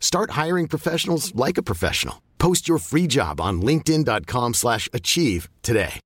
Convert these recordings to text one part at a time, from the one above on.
Start hiring professionals like a professional. Post your free job on linkedin.com/achieve slash achieve today.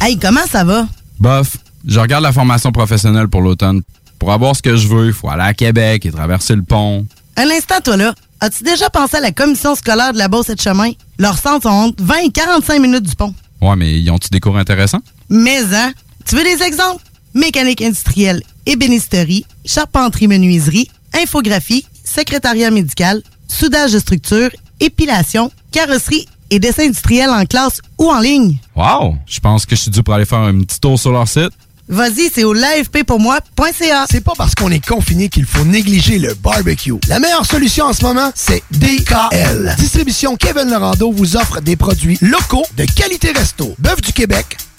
Hey, comment ça va? Bof, je regarde la formation professionnelle pour l'automne. Pour avoir ce que je veux, il faut aller à Québec et traverser le pont. Un instant, toi là. As-tu déjà pensé à la commission scolaire de la Beauce et de Chemin? Leurs centres sont entre 20 et 45 minutes du pont. Ouais, mais ils ont-tu des cours intéressants? Mais, hein? Tu veux des exemples? Mécanique industrielle, ébénisterie, charpenterie-menuiserie, infographie, secrétariat médical, soudage de structure, épilation, carrosserie et dessin industriel en classe ou en ligne. Wow! Je pense que je suis dû pour aller faire un petit tour sur leur site. Vas-y, c'est au l'afppourmoi.ca. C'est pas parce qu'on est confiné qu'il faut négliger le barbecue. La meilleure solution en ce moment, c'est DKL. Distribution Kevin Lorando vous offre des produits locaux de qualité resto. Bœuf du Québec,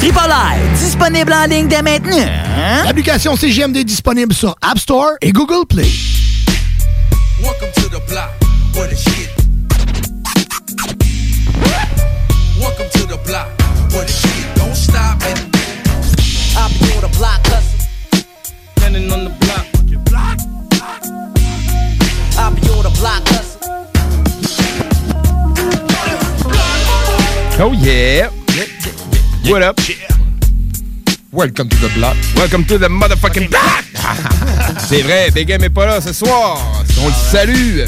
Tripoli, disponible en ligne dès maintenant. Hein? L'application CGMD est disponible sur App Store et Google Play. Welcome to the block where the shit. Welcome to the block where the shit don't stop and I'll be on the block hustle. standing on the block. Oh yeah! What up? Welcome to the block. Welcome to the motherfucking block! C'est vrai, Big M est pas là ce soir. On le salue.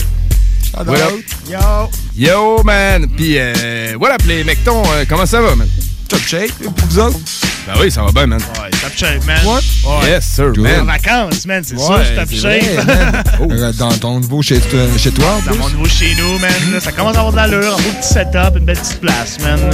What up? Yo. Yo, man! Puis, euh, what up, les mectons? euh, comment ça va, man? Top shape. Et pour vous autres? Ben oui, ça va bien, man. Ouais, top shape, man. What? Ouais. Yes, sir, En man. vacances, man, c'est Ouais, je suis top shape. vrai, man. Oh. Euh, Dans ton nouveau chez, toi- chez toi, en Dans plus? mon nouveau chez nous, man, là, ça commence à avoir de l'allure, un beau petit setup, une belle petite place, man.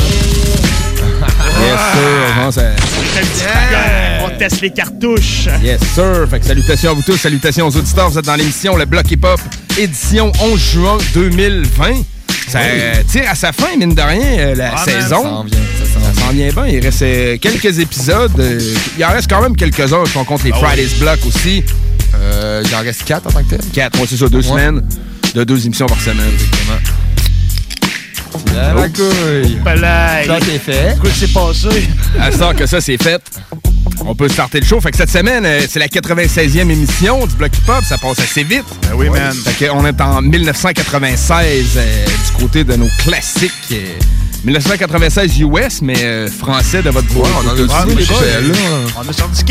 Yes, sir. Ça... On teste les cartouches. Yes, sir. Fait que salutations à vous tous, salutations aux auditeurs. Vous êtes dans l'émission Le Bloc Hip Hop, édition 11 juin 2020. Ça euh, tire à sa fin, mine de rien, euh, la Ah, saison. Ça en vient, ça s'en Ça vient. s'en vient bien. Il reste euh, quelques épisodes. il en reste quand même quelques-uns si on compte les Ah oui. Fridays Block aussi. Euh, il en reste 4 en tant que tel. Quatre, moi, c'est ça, deux Ouais. semaines de deux émissions par semaine. Exactement. La couille. Ça, c'est fait. Quoi qui s'est passé? À ce que ça, c'est fait. On peut starter le show. Fait que cette semaine, euh, c'est la 96e émission du Bloc Hip Hop. Ça passe assez vite. Ben oui, man. Fait qu'on est en 1996 euh, du côté de nos classiques. euh, 1996 US, mais euh, français de votre voix. on en a là. On a sorti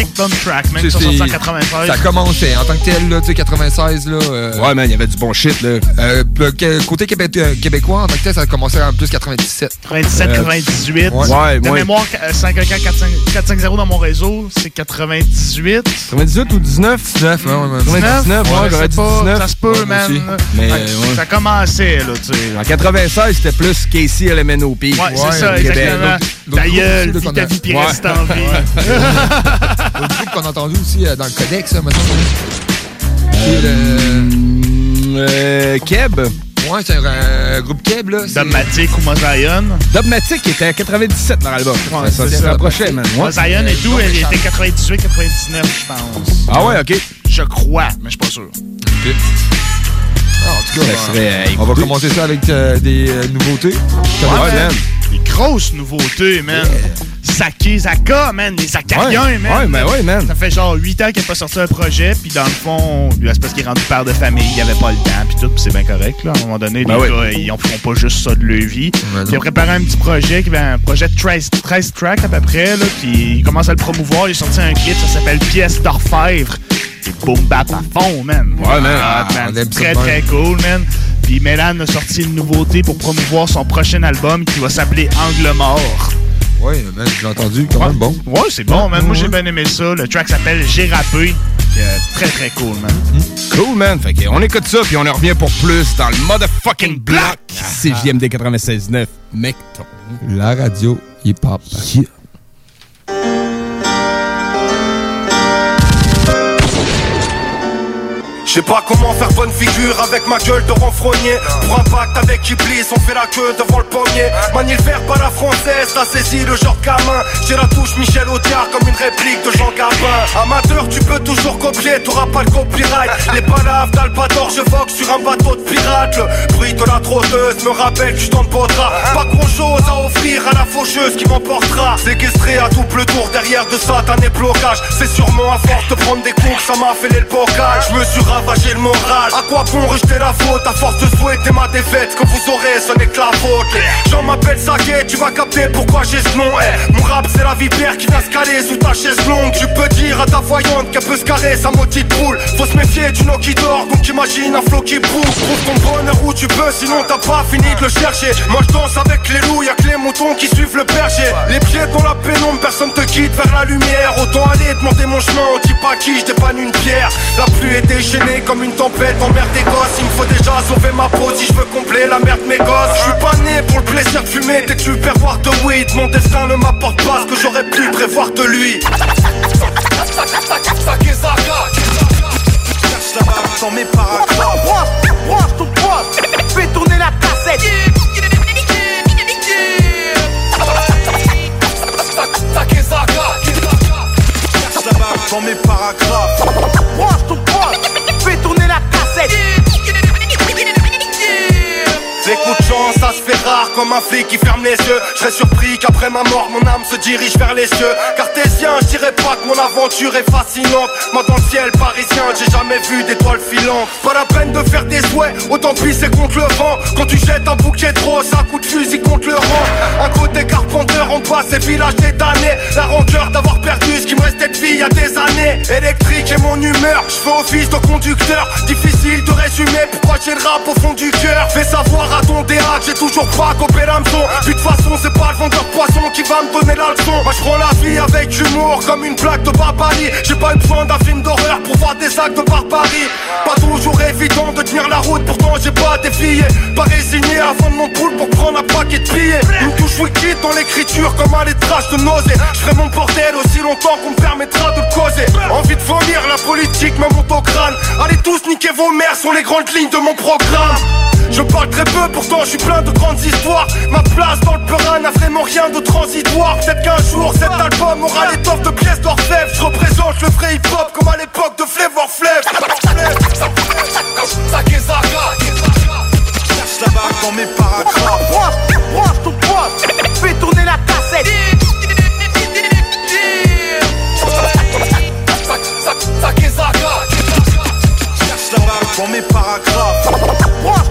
Track, même, sont sortis en c'est- 96. Ça commençait en tant que tel, là, tu sais, 96, là. euh, Ouais, man, il y avait du bon shit, là. euh, côté québé- euh, québécois, en tant que tel, ça a commencé en plus 97. 97, Euh, 98. ouais. Ouais, de ouais. mémoire, euh, 514-450 dans mon réseau, c'est 98. 98 ou 19? 19, ouais, ouais, ouais. 99, ouais, je j'aurais sais dit pas, 19. Ça se peut, man. Mais, ça commençait, là, tu sais. En 96, c'était plus Casey LMNOP. Ouais, c'est ça, exactement. Ta gueule, vis qu'on ta a- vie, puis reste en vie. Le groupe qu'on a entendu aussi euh, dans le codex, ça, me semble. Qui est le- Hum, euh, Keb. Ouais, c'est un euh, groupe Keb, là. Dogmatic ou Mosaïon. Dogmatic était à 97 dans l'album. Ouais, ça ça. rapprochait, man. Ouais. Mosaïon et tout, elle était 98-99, je pense. Ah ouais, OK. Je crois, mais je suis pas sûr. Ok. En tout cas, Ça on- serait, euh, on va commencer ça avec euh, des euh, nouveautés. Ouais. Des grosses nouveautés, man. Saki Zaka, man. Les Acariens, Ouais, man. ouais, ben ouais, man. Ça fait genre 8 ans qu'il n'a pas sorti un projet, puis dans le fond, c'est parce qu'il est rendu père de famille, il avait pas le temps, puis tout, puis c'est bien correct, là. À un moment donné, Ben les ouais. gars, ils en feront pas juste ça de leur vie. Puis il a préparé un petit projet, qui un projet de 13, 13 tracks à peu près, là, puis il commence à le promouvoir. Il a sorti un clip, ça s'appelle Pièce d'orfèvre. C'est boom bap à fond, man. Ouais, man. Ah, on man, très très cool, man. Puis Mélan a sorti une nouveauté pour promouvoir son prochain album qui va s'appeler Angle mort. Ouais, man, j'ai entendu, quand même bon. Ouais, c'est bon, man. Moi, j'ai bien aimé ça. Le track s'appelle J'ai rappé. Euh, très, très cool, man. Cool, man. Fait que on écoute ça, puis on en revient pour plus dans le motherfucking block. CJMD 96.9. Mec, ton... La radio hip-hop. Je sais pas comment faire bonne figure avec ma gueule de renfrogné. Pour un pacte avec Iblis, on fait la queue devant le pommier Manie le à la française, t'as saisi le genre gamin. J'ai la touche Michel Audiard comme une réplique de Jean Gabin. Amateur, tu peux toujours copier, t'auras pas le copyright. Les palaves d'Albator, je vogue sur un bateau de pirate Le bruit de la trotteuse me rappelle que je t'en Pas grand chose à offrir à la faucheuse qui m'emportera. Séquestré à double tour derrière de satanés blocages C'est sûrement à force de prendre des coups ça m'a fait le bocage ravagé le moral À quoi bon rejeter la faute? À force de souhaiter ma défaite que vous aurez ce n'est que la faute. Les gens m'appellent Saké Tu vas capter pourquoi j'ai ce nom. Eh, Mon rap c'est la vipère qui vient se sous ta chaise longue. Tu peux dire à ta voyante qu'elle peut se carrer sa de boule Faut se méfier du nom qui dort Donc imagine un flot qui bouge Trouve ton bonheur où tu peux Sinon t'as pas fini de le chercher. Moi je danse avec les loups Y'a que les moutons qui suivent le berger. Les pieds dans la pénombre Personne te quitte vers la lumière. Autant aller demander mon chemin On dit pas qui je dépanne une pierre. La pluie est déchaînée comme une tempête Emmerde des gosses. Il me faut déjà sauver ma peau Si je veux combler la merde de mes gosses. Je suis pas né pour le plaisir de fumer. Dès que tu perds de weed Mon destin ne m'apporte pas ce que j'aurais pu prévoir de lui. Dans mes paragraphes. Branche ton poste, fais tourner la cassette. dans mes paragraphes. Branche ton Des coups de chance, ça se fait comme un flic qui ferme les yeux. Je serais surpris qu'après ma mort, mon âme se dirige vers les cieux. Cartésien, je pas que mon aventure est fascinante. Moi, dans le ciel parisien, j'ai jamais vu d'étoiles filantes. Pas la peine de faire des souhaits, autant pisser contre le vent. Quand tu jettes un bouquet de roses, un coup de fusil contre le rang. Un côté carpenteur, on passe ces villages des damnés. La rancœur d'avoir perdu ce qui me restait de vie il y a des années. Électrique et mon humeur, je fais office de conducteur. Difficile de résumer pourquoi j'ai le rap au fond du cœur. Fais savoir à ton DA que j'ai toujours pas copé l'hameçon. Puis de façon, c'est pas le vendeur de poisson qui va me donner la leçon. Moi, je prends la vie avec humour comme une blague de barbarie. J'ai pas besoin d'un film d'horreur pour voir des actes de barbarie. Pas toujours évident de tenir la route, pourtant j'ai pas défié. Pas résigné avant de mon poule pour prendre un paquet de billets. Une touche wiki dans l'écriture comme un lettrage de nausée. Je mon bordel aussi longtemps qu'on me permettra de causer. Envie de vomir, la politique me monte au crâne. Allez tous niquer vos mères sont les grandes lignes de mon programme. Je parle très peu, pourtant je suis plein de grandes histoires. Ma place dans le Perin n'a vraiment rien de transitoire. Peut-être qu'un jour cet album aura l'étoffe de pièces d'orfèvre. Je représente le vrai hip-hop comme à l'époque de Flavor Flav. dans mes paragraphes. Branche, branche ton poste, fais tourner la cassette. dans mes paragraphes.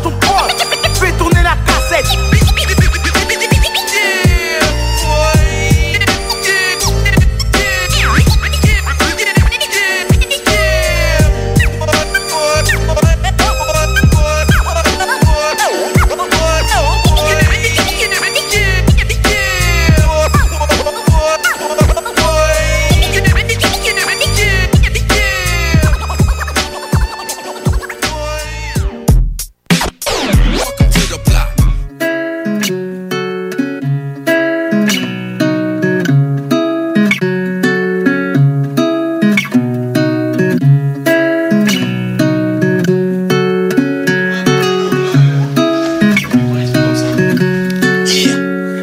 Branche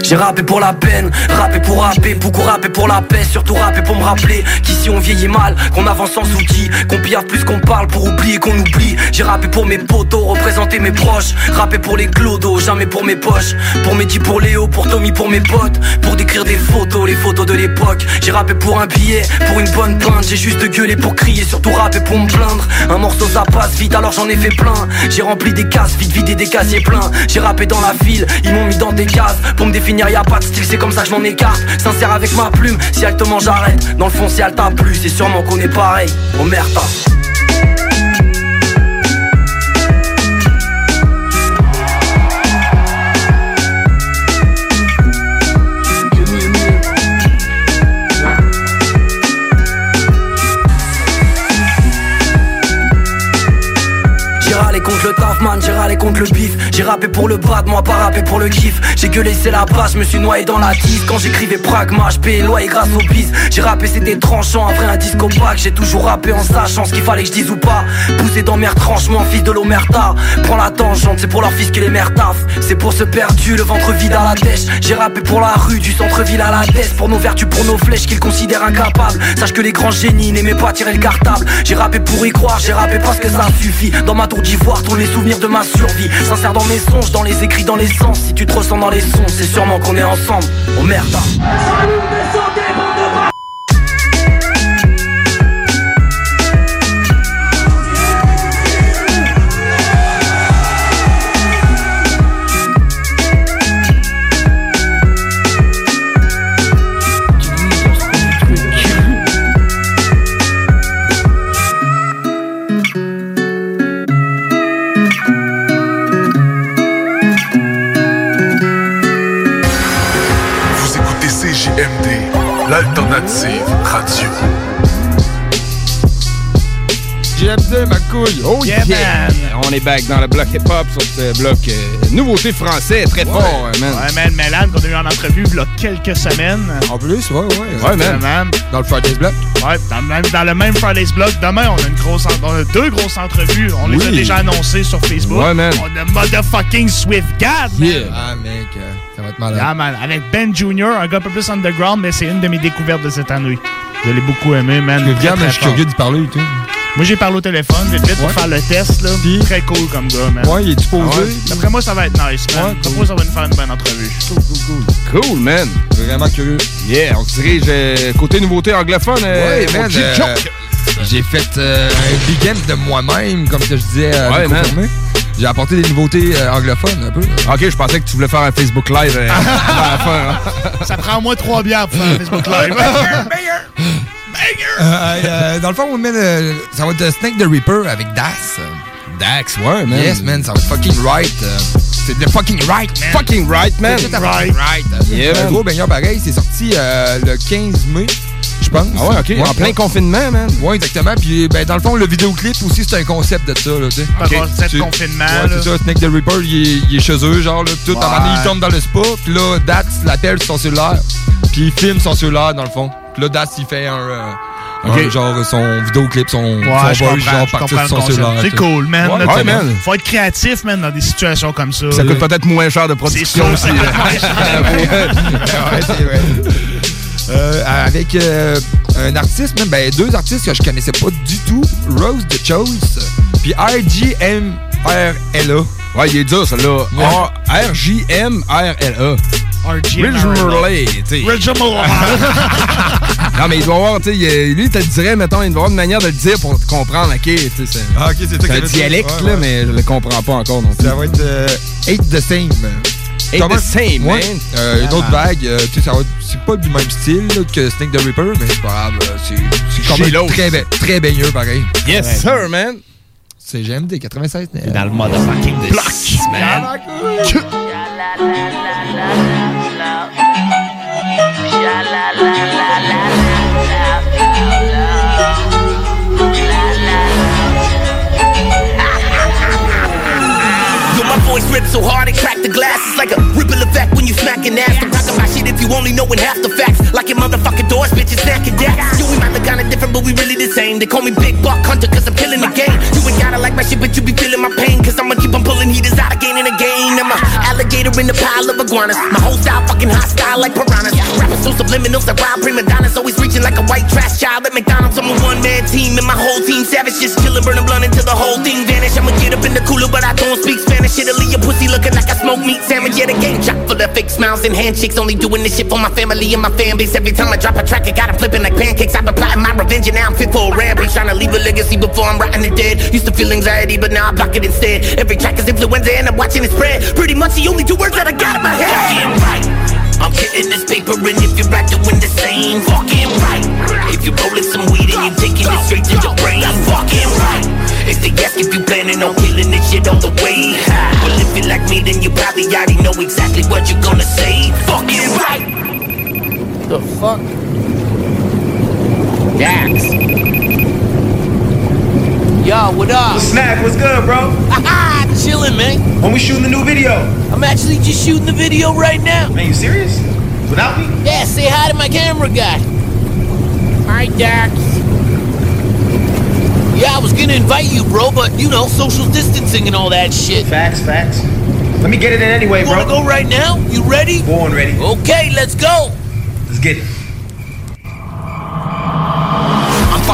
J'ai rappé pour la peine, rappé pour rapper, beaucoup rappé pour la paix, surtout rappé pour me rappeler qu'ici on vieillit mal, qu'on avance sans outils, qu'on pille plus qu'on parle pour oublier qu'on oublie. J'ai rappé pour mes potos, représenter mes proches, rappé pour les clodos, jamais pour mes poches, pour Mehdi, pour Léo, pour Tommy, pour mes potes, pour décrire des photos, les photos de l'époque. J'ai rappé pour un billet, pour une bonne plainte, j'ai juste gueulé pour crier, surtout rappé pour me plaindre. Un morceau ça passe vite, alors j'en ai fait plein. J'ai rempli des cases, vite vidé des casiers pleins. J'ai rappé dans la file, ils m'ont mis dans des cases. Pour me définir, y a pas de style, c'est comme ça je m'en écarte. Sincère avec ma plume, si elle te mange, j'arrête. Dans le fond, si elle t'a plu, c'est sûrement qu'on est pareil. Oh j'ai râlé contre le bif. J'ai rappé pour le bad, moi pas rappé pour le kiff. J'ai gueulé c'est la base, je me suis noyé dans la tisse Quand j'écrivais pragma, je payais loyer grâce au bis J'ai rappé c'était tranchant, après un disco pack J'ai toujours rappé en sachant ce qu'il fallait que je dise ou pas. Poussé dans mes retranchements, fils de l'omerta. Prends la tangente, c'est pour leur fils que les mères taffent. C'est pour ce perdu, le ventre vide à la dèche. J'ai rappé pour la rue, du centre-ville à la tête Pour nos vertus, pour nos flèches qu'ils considèrent incapables. Sache que les grands génies n'aimaient pas tirer le cartable. J'ai rappé pour y croire, j'ai rappé parce que ça suffit. Dans ma tour d'ivoire, tous les souvenirs de ma survie. Sincère dans mes songes, dans les écrits, dans les sens. Si tu te ressens dans les sons, c'est sûrement qu'on est ensemble. Oh merde. Vous Oh yeah, Yeah, On est back dans le bloc hip-hop sur ce bloc euh, nouveauté français, très fort, euh, man. Ouais, man, Mélan, qu'on a eu en entrevue il y a quelques semaines. En plus, ouais, ouais. Ouais, man. Dans le Friday's Block. Ouais, dans le même, dans le même Friday's Block. Demain, on a, une grosse, on a deux grosses entrevues. On les a déjà annoncées sur Facebook. Ouais, man. On a motherfucking Swift God, man. Yeah. Ah, mec, euh, ça va être malade. Yeah, man. Avec Ben Jr., un gars un peu plus underground, mais c'est une de mes découvertes de cette année. Je l'ai beaucoup aimé, man. Mais je suis curieux d'y parler et tout. Moi, j'ai parlé au téléphone, vite, vite, pour Ouais. faire le test, là. Puis? Très cool comme gars, man. Ouais, il est-tu posé? Ah ouais. D'après moi, ça va être nice, man. Ouais, D'après cool. moi, ça va nous faire une bonne entrevue. Cool, cool, cool. Cool, man. Vraiment curieux. Yeah, on se dirige euh, côté nouveauté anglophone. euh, Ouais, man. euh, joke. J'ai fait euh, un big end de moi-même, comme que je disais Ouais, man. J'ai apporté des nouveautés euh, anglophones un peu. Ok, je pensais que tu voulais faire un Facebook Live euh, à la fin. hein. Ça prend au moins trois bières pour faire un Facebook Live. Euh, euh, dans le fond, man, euh, ça va être euh, Snake the Reaper avec Das. Dax, ouais, man. Yes, man, ça va être fucking right. euh, c'est the fucking right, man. Fucking right, man. C'est fait right. Yeah, un man. gros baigneur pareil, c'est sorti euh, le 15 mai, je pense. Ah ouais, ok. en plein confinement, man. Ouais, exactement. Puis, ben, dans le fond, le vidéoclip aussi, c'est un concept de ça, là, tu sais. Un concept Tu- confinement, Ouais, c'est ça. Snake the Reaper, il est, il est chez eux, genre, là. Tout, à un moment donné, Ouais. il tombe dans le spa. Puis là, Dats l'appelle sur son cellulaire. Puis il filme son cellulaire, dans le fond. Puis là, Dats, il fait un. euh, genre, son vidéoclip, son, Ouais, son je voice, genre, je parti comprends de son cellulaire. C'est cool, man. Ouais, Là, ouais, tu sais, man. Faut être créatif, man, dans des situations comme ça. Ça coûte peut-être moins cher de production aussi. vrai. Euh, avec euh, un artiste, même, ben, deux artistes que je connaissais pas du tout, Rose the Chose, puis RGMRLA. Ouais, il est dur, celui-là. R-J-M-R-L-A. Ridgemerley, tu sais. Non, mais il doit avoir, tu sais, lui, il te le dirait, mettons, il doit avoir une manière de le dire pour te comprendre, ok? tu sais, C'est Ah, ok, c'est ça un dialecte, Ouais, là, ouais. mais je le comprends pas encore non plus. Ça va être euh, Eight the Same. Eight Comment- the Same, Ouais. man. Euh, une autre man. vague, euh, tu sais, ça va être- c'est pas du même style là, que Snake the Reaper, mais c'est pas grave. euh, C'est quand même très, ba- très baigneux, pareil. Yes, sir, man. C'est GMD 96. C'est dans le motherfucking block, man. Yo, so hard it cracked the glass. It's like a ripple effect when you smacking ass. Don't talk about shit if you only knowin' half the facts. Like your motherfucking doors, bitches snacking that. Yo, we might look kinda different, but we really the same. They call me Big Buck Hunter cause I'm killing the game. You ain't gotta like my shit, but you be feeling my pain. Cause I'ma keep on pulling heaters out again and again. I'm a alligator in the pile of iguanas. My whole style fucking hostile like piranhas. Rapping so subliminals that wild prima donnas. Always reaching like a white trash child at McDonald's. I'm a one man team and my whole team savage. Just chillin', burning blunt until the whole thing vanish. I'ma get up in the cooler, but I don't speak Spanish. Leave your pussy looking like a smoked meat sandwich. Yeah, the game chock full of fake smiles and handshakes. Only doing this shit for my family and my fan base. Every time I drop a track, I got 'em flipping like pancakes. I've been plotting my revenge and now I'm fit for a rampage. Trying to leave a legacy before I'm rotting the dead. Used to feel anxiety, but now I block it instead. Every track is influenza and I'm watching it spread. Pretty much the only two words that I got in my head. Fucking right. I'm getting this paper and if you're right doing the same, fucking right. If you're rolling some weed and you're taking it straight to your brain, that's fucking right. If they ask if you planning on killing this shit all the way, well if you like me then you probably already know exactly what you're gonna say. Fucking right. The fuck? Dax. Yo, what up? Snack, what's good, bro? Haha, chillin', man. When we shooting the new video? I'm actually just shooting the video right now. Man, you serious? Without me? Yeah, say hi to my camera guy. Hi, Dax. Yeah, I was gonna invite you, bro, but you know, social distancing and all that shit. Facts, facts. Let me get it in anyway, you bro. wanna go right now? You ready? Born ready. Okay, let's go. Let's get it.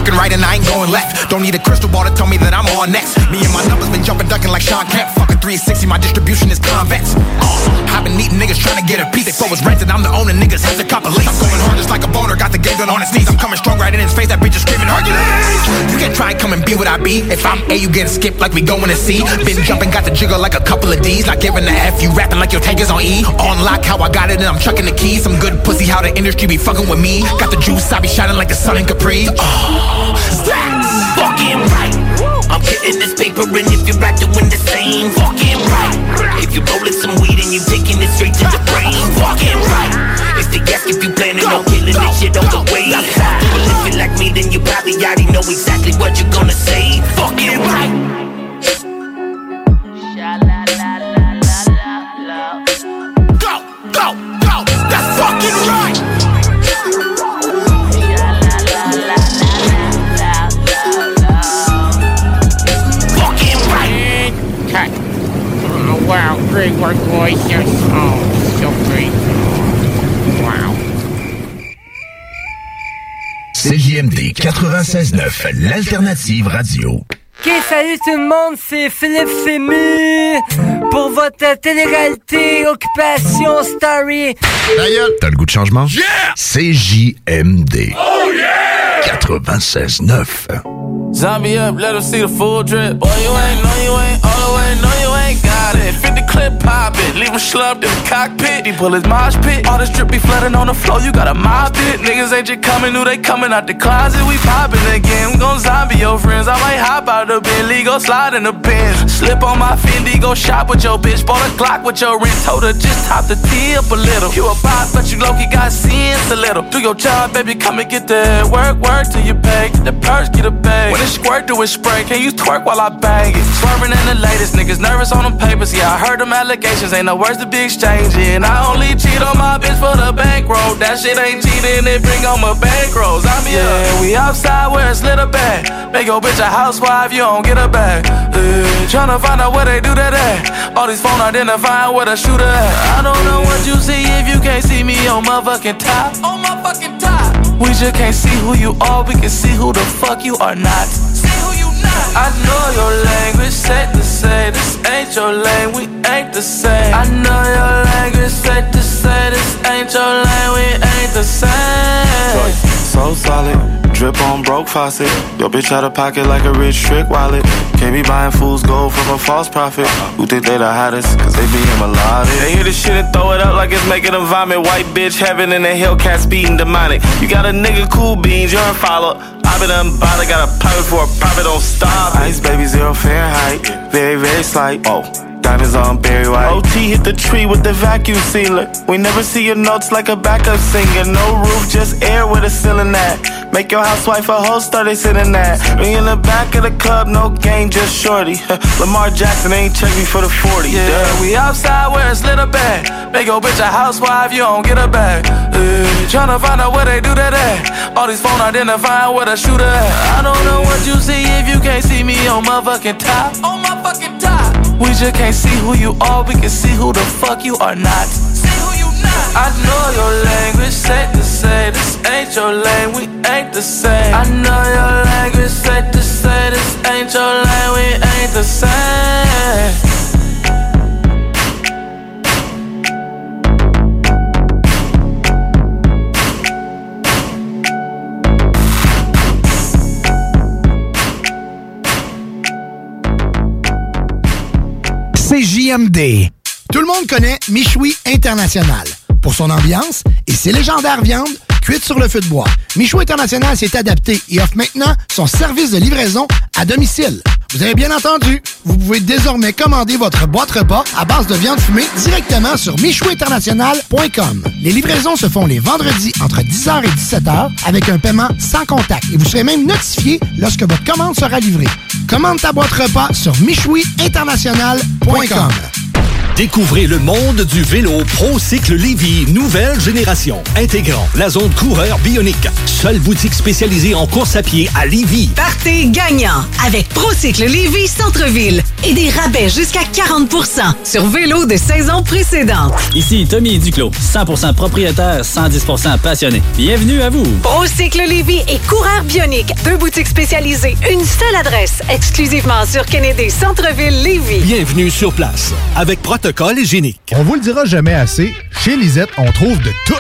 Fucking right and I ain't going left. Don't need a crystal ball to tell me that I'm on next. Me and my numbers been jumping, ducking like Sean Kemp. Fuck a 360, my distribution is convex. Uh, I've been eating niggas trying to get a piece. They flow is rented, I'm the owner, niggas have to cop a lease. I'm going hard just like a boner, got the game gun on his knees. I'm coming strong right in his face, that bitch is screaming Hercules. You can try and come and be what I be. If I'm A, you getting skipped like we going to C. Been jumping, got the jiggle like a couple of D's. Not giving the F, you rapping like your tank is on E. On lock, how I got it, and I'm chucking the keys. Some good pussy, how the industry be fucking with me. Got the juice, I be shining like the sun in Capri. Oh, Stacks. Fucking right. I'm getting this paper and if you're right doing the same, fucking right. If you're rolling some weed and you taking it straight to the brain, fucking right. If they ask if you planning on killing this shit on the way, well if you like me then you probably already know exactly what you're gonna say, fucking right. Go, go, go. That's fucking right. Wow, great work, boys. Yes. Oh, so great. Wow. CJMD 96.9, l'alternative radio. Ok, salut tout le monde, c'est Philippe Fému pour votre télé-réalité Occupation Story. D'ailleurs, t'as le goût de changement? Yeah! CJMD. Oh yeah! 96.9. Zombie up, let 'em see the full drip. Boy, you ain't, no, you ain't, all the way, no, you ain't got it. 50 clip poppin', leave him slumped in the cockpit. He pull his mosh pit, all this drip be flooding on the floor, you gotta mop it. Niggas ain't just coming, new, they coming out the closet, we poppin' again. We gon' zombie your friends, I might hop out the Bentley, go slide in the Benz. Slip on my Fendi, go shop with your bitch, bought a Glock with your rent, told her just top the T up a little. You a boss, but you low-key got sense a little. Do your job, baby, come and get that work, work till you pay. Get the purse, get a bag. When it squirt, do it spray. Can you twerk while I bang it? Swerving in the latest, niggas nervous on them papers. Yeah, I heard them allegations, ain't no words to be exchanging. I only cheat on my bitch for the bankroll. That shit ain't cheating, it bring on my bankrolls. I'm yeah, we outside where it's lit up at. Make your bitch a housewife, you don't get her back. Uh, tryna find out where they do that at. All these phone identifying where the shooter at. I don't know what you see if you can't see me on motherfucking top. On my fucking top. We just can't see who you are, we can see who the fuck you are not. I know your language, to say this ain't your lane, we ain't the same. I know your language, to say this ain't your lane, we ain't the same. So solid, drip on broke faucet. Your bitch out of pocket like a rich trick wallet. Can't be buying fools gold from a false prophet. Who think they the hottest? Cause they be in melodic. They hear this shit and throw it up like it's making them vomit. White bitch heaven in the Hellcat speeding demonic. You got a nigga cool beans, you're a follow. I been unbothered, got a pilot for a profit, don't stop. Ice baby zero Fahrenheit. Very, very slight. Oh. Diamonds on Barry White. OT hit the tree with the vacuum sealer. We never see your notes like a backup singer. No roof, just air with a ceiling at. Make your housewife a host, start they sitting at. We in the back of the club, no game, just shorty. Lamar Jackson ain't check me for the 40. Yeah, Damn. we outside where it's lit up at. Make your bitch a housewife, you don't get her back. Uh, tryna find out where they do that at. All these phone identifying where the shooter at. I don't know what you see if you can't see me on motherfucking top. On my fucking top. We just can't see who you are, we can see who the fuck you are not. I know your language, safe to say this ain't your lane, we ain't the same. I know your language, safe to say this ain't your lane, we ain't the same. Tout le monde connaît Michoui International pour son ambiance et ses légendaires viandes cuites sur le feu de bois. Michoui International s'est adapté et offre maintenant son service de livraison à domicile. Vous avez bien entendu, vous pouvez désormais commander votre boîte repas à base de viande fumée directement sur michouinternational.com. Les livraisons se font les vendredis entre 10h et 17h avec un paiement sans contact et vous serez même notifié lorsque votre commande sera livrée. Commande ta boîte repas sur michouiinternational.com. Découvrez le monde du vélo ProCycle Lévy, nouvelle génération, intégrant la zone coureur bionique. Seule boutique spécialisée en course à pied à Lévy. Partez gagnant avec Procycle Lévy Centre-Ville et des rabais jusqu'à 40% sur vélo de saison précédente. Ici Tommy Duclos, 100% propriétaire, 110% passionné. Bienvenue à vous. Procycle Lévy et Coureur Bionique, deux boutiques spécialisées, une seule adresse, exclusivement sur Kennedy Centre-Ville Lévy. Bienvenue sur place avec protocole hygiénique. On vous le dira jamais assez, chez Lisette, on trouve de tout.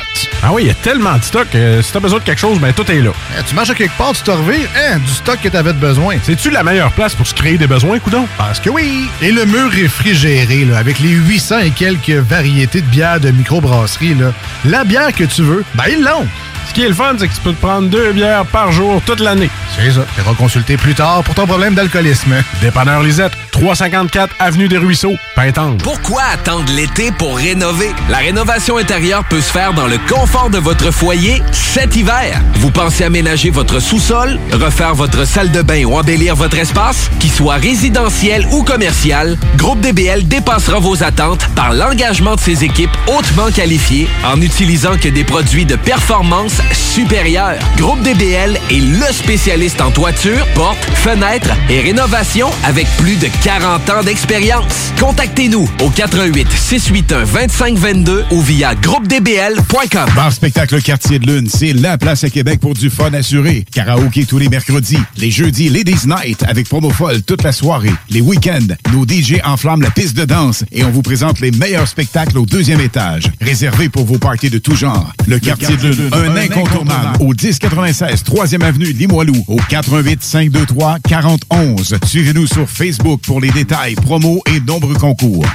Ah oui, il y a tellement de stock. euh, si t'as besoin de quelque chose, ben tout est là. Eh, tu marches à quelque part, tu te revires, hein, du stock que t'avais de besoin. C'est-tu la meilleure place pour se créer des besoins, coudon? Parce que oui! Et le mur réfrigéré, avec les 800 et quelques variétés de bières de microbrasserie, là, la bière que tu veux, ben ils l'ont! Ce qui est le fun, c'est que tu peux te prendre deux bières par jour toute l'année. C'est ça. Tu consulter plus tard pour ton problème d'alcoolisme. Dépanneur Lisette, 354 Avenue des Ruisseaux, Pintante. Pourquoi attendre l'été pour rénover? La rénovation intérieure peut se faire dans le confort de votre foyer cet hiver. Vous pensez aménager votre sous-sol, refaire votre salle de bain ou embellir votre espace? Qu'il soit résidentiel ou commercial, Groupe DBL dépassera vos attentes par l'engagement de ses équipes hautement qualifiées en n'utilisant que des produits de performance supérieure. Groupe DBL est le spécialiste en toiture, portes, fenêtres et rénovation avec plus de 40 ans d'expérience. Contactez-nous au 88 681 2522 ou via groupedbl.com. Bar Spectacle Quartier de Lune, c'est la place à Québec pour du fun assuré. Karaoké tous les mercredis. Les jeudis, Ladies Night avec promo folle toute la soirée. Les week-ends, nos DJ enflamment la piste de danse et on vous présente les meilleurs spectacles au deuxième étage. Réservé pour vos parties de tout genre. Le, Quartier, de Lune, un, incontournable. Au 1096 3e Avenue Limoilou. Au 88 523 4011. Suivez-nous sur Facebook pour les détails, promos et nombreux concours.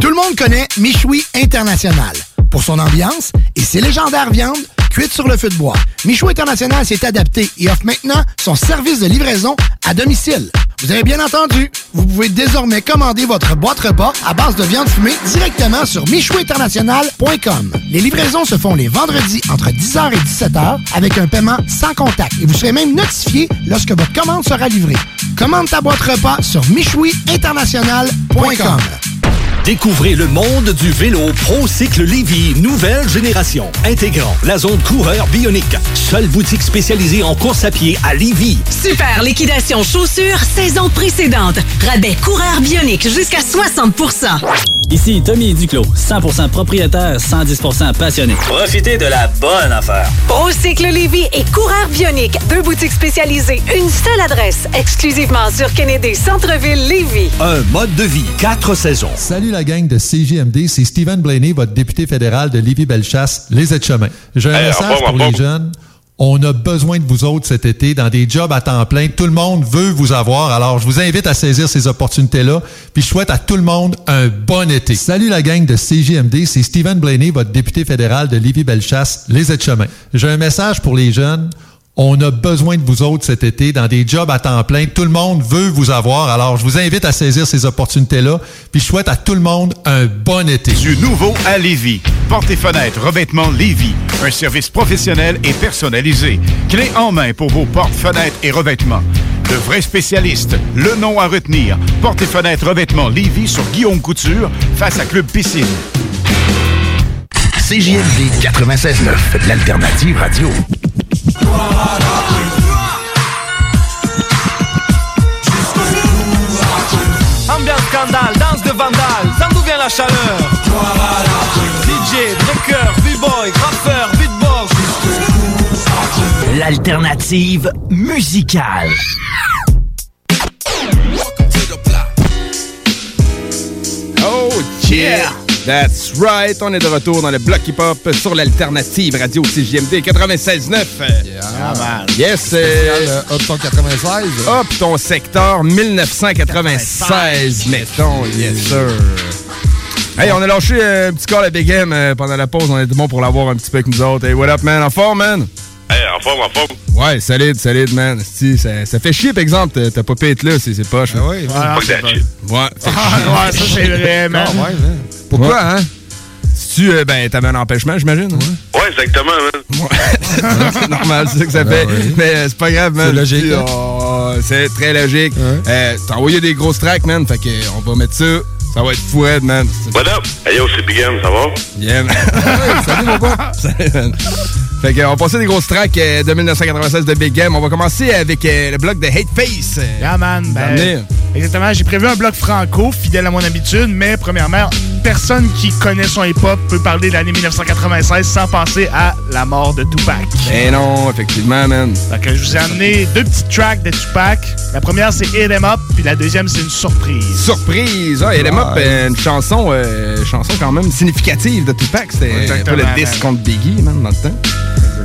Tout le monde connaît Michoui International pour son ambiance et ses légendaires viandes cuites sur le feu de bois. Michoui International s'est adapté et offre maintenant son service de livraison à domicile. Vous avez bien entendu, vous pouvez désormais commander votre boîte repas à base de viande fumée directement sur michouinternational.com. Les livraisons se font les vendredis entre 10h et 17h avec un paiement sans contact et vous serez même notifié lorsque votre commande sera livrée. Commande ta boîte repas sur michouiinternational.com. Découvrez le monde du vélo ProCycle Lévy, nouvelle génération, intégrant la zone coureur bionique. Seule boutique spécialisée en course à pied à Lévy. Super liquidation chaussures saison précédente. Rabais coureur bionique jusqu'à 60 Ici Tommy Duclos, 100% propriétaire, 110% passionné. Profitez de la bonne affaire. Procycle Lévy et coureur bionique, deux boutiques spécialisées, une seule adresse, exclusivement sur Kennedy Centre-ville Lévy. Un mode de vie, quatre saisons. Salut la gang de CJMD, c'est Stephen Blaney, votre député fédéral de Lévis-Bellechasse, les aides-chemins. J'ai un Hey, message pour les jeunes. On a besoin de vous autres cet été dans des jobs à temps plein. Tout le monde veut vous avoir. Alors, je vous invite à saisir ces opportunités-là. Puis, je souhaite à tout le monde un bon été. Salut la gang de CJMD, c'est Stephen Blaney, votre député fédéral de Lévis-Bellechasse, les aides-chemins. J'ai un message pour les jeunes. On a besoin de vous autres cet été dans des jobs à temps plein. Tout le monde veut vous avoir. Alors, je vous invite à saisir ces opportunités-là. Puis, je souhaite à tout le monde un bon été. Du nouveau à Lévis. Portes et fenêtres, revêtements Lévis. Un service professionnel et personnalisé. Clé en main pour vos portes, fenêtres et revêtements. De vrais spécialistes. Le nom à retenir. Portes et fenêtres, revêtements Lévis sur Guillaume Couture, face à Club Piscine. CJMD 96.9, l'alternative radio. Ambiance scandale dans cause de Vandal, ça d'où vient la chaleur DJ, breaker, b-boy, graffeur, beatbox L'alternative musicale. Oh yeah! That's right, on est de retour dans le bloc hip-hop sur l'alternative radio CJMD 96.9. Yeah, man. Yes, euh, Hop ton 96. hop ton secteur 1996, mettons, yes sir. Hey, on a lâché euh, un petit call à Big M euh, pendant la pause, on était bon pour l'avoir un petit peu avec nous autres. Hey, what up man, en forme man? Hey, en forme, en forme. Ouais, solide, solide, man. Si, ça, ça fait chier, par exemple, t'as- pas pu être là, c'est c'est poche. Ah oui, ouais. Ah, ouais, ça, c'est vrai, man. Ah, ouais, man. Pourquoi, hein? Si tu, euh, ben, t'avais un empêchement, j'imagine? Ouais. Ouais, exactement, man. c'est normal, c'est ça que ça Ben fait. oui. Mais euh, c'est pas grave, man. C'est logique, hein? oh, c'est très logique. Euh, T'as envoyé des grosses tracks, man. Fait que euh, on va mettre ça. Ça va être fou, raide, man. What up? Hey yo, c'est Big M, ça va? Yeah, man. Salut, mon gars. Salut, man. Fait que, on va passer des grosses tracks euh, de 1996 de Big Game. On va commencer avec euh, le bloc de Hate Face. Yeah, man. Ben, exactement. J'ai prévu un bloc franco, fidèle à mon habitude, mais premièrement, personne qui connaît son hip-hop peut parler de l'année 1996 sans penser à la mort de Tupac. Eh non, effectivement, man. Fait que je vous ai amené deux petites tracks de Tupac. La première, c'est Hit 'em Up, puis la deuxième, c'est une surprise. Surprise! Ah, Hit 'em Up, euh, une chanson, euh, chanson quand même significative de Tupac. C'était un peu le disque contre Biggie, man, dans le temps.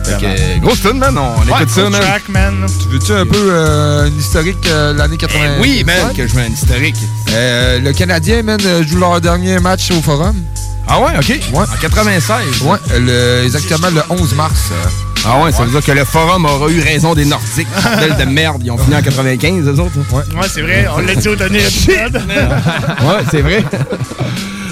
Que, grosse tune, man. On Ouais, écoute ça, man. track, man. Tu veux-tu un peu euh, une historique euh, de l'année 80? Eh oui, man, que je mets un historique. Euh, le Canadien, man, joue leur dernier match au Forum. Ah ouais, OK. Ouais. En 96. Ouais, le- exactement le 11 mars. euh. Ah ouais, ça veut dire que le forum aura eu raison des Nordiques. Bordel de merde. Ils ont fini en 95, eux autres. Ouais, c'est vrai, on l'a dit au dernier épisode. Ouais, c'est vrai.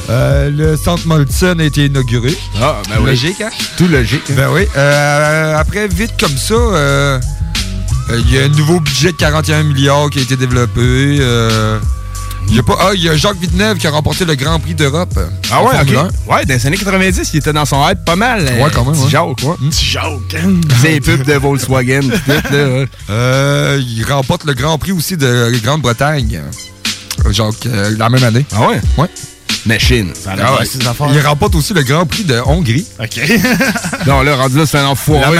Euh, le centre Molson a été inauguré. Ah, ben oui. Logique, hein? Tout logique. Ben oui. Euh, après, vite comme ça, euh, euh, il y a un nouveau budget de 41 milliards qui a été développé. il y a pas, ah, il y a Jacques Villeneuve qui a remporté le Grand Prix d'Europe. Ah ouais, ok. Ouais, dans les années 90, il était dans son hype pas mal. Ouais, quand même, Petit ouais. Jacques, ouais. Petit Jacques. C'est pubs de Volkswagen, tout, là. Euh, il remporte le Grand Prix aussi de Grande-Bretagne. Jacques, euh, la même année. Ah ouais? Ouais. Machine. Ah ouais. Il remporte aussi le Grand Prix de Hongrie. OK. Non, là, rendu là, c'est un enfoiré.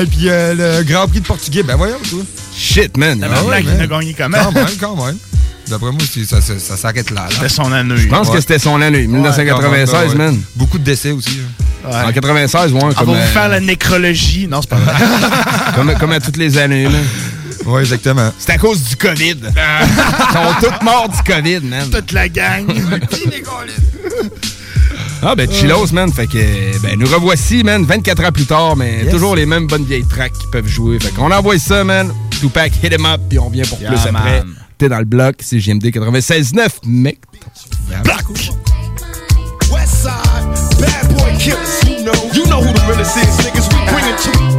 Et puis euh, le Grand Prix de Portugais, ben voyons, toi. Shit, man. Ah ouais, il a gagné comment? Quand même, quand même. D'après moi, c'est- ça, ça, ça s'arrête là. là. C'était son année. Je pense Ouais. que c'était son année, 1996, Ouais, ouais. man. Beaucoup de décès aussi. hein. En 96, ouais, On va comme, vous euh, faire la nécrologie. Non, c'est pas vrai. comme, comme à toutes les années, là. Ouais, exactement. C'est à cause du COVID. Ils sont tous morts du COVID, man. Toute la gang. Ah, ben, chillos, man. Fait que, ben, nous revoici, man, 24 ans plus tard, mais Yes. toujours les mêmes bonnes vieilles tracks qui peuvent jouer. Fait qu'on envoie ça, man. Tupac, hit him up, puis on vient pour Yeah, plus après. T'es dans le bloc, c'est JMD 96.9, mec. West side, bad boy killers. You know, you know who the realest is, niggas. We bring it to you.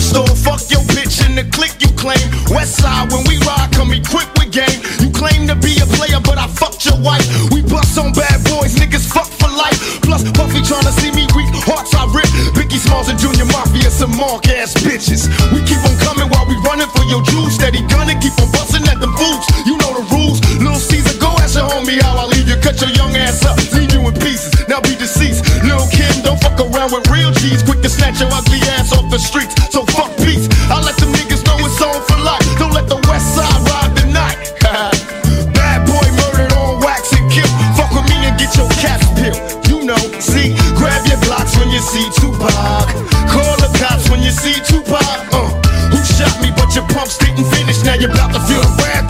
First fuck your bitch in the clique you claim. West side, when we ride, come equipped with game. You claim to be a player, but I fucked your wife. We bust on bad boys, niggas fuck for life. Plus, Puffy tryna see me weak, hearts I rip. Biggie Smalls and Junior Mafia, some mark ass bitches. We keep on coming while we running for your jewels. Steady gunning, keep on busting at them fools. You know the rules. Little Caesar, go ask your homie how I leave you. Cut your young ass up, leave you in pieces. Now be deceased. Lil' Kim, don't fuck around with real G's. Quick to snatch your ugly ass off the streets. So fuck peace. I let them niggas know it's on for life. Don't let the west side ride the night. Bad boy murdered on wax and kill. Fuck with me and get your caps peeled. You know, see, grab your blocks when you see Tupac. Call the cops when you see Tupac. Uh, who shot me? But your pumps didn't finish. Now you're about to feel the wrath.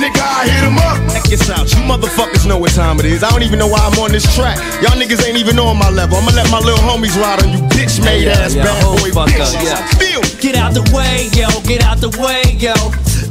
Nigga, I hit him up. Check this out. You motherfuckers know what time it is. I don't even know why I'm on this track. Y'all niggas ain't even on my level. I'ma let my little homies ride on you bitch made ass yeah, bad boy fuck up, bitches. yeah. Feel Get out the way, yo, get out the way, yo.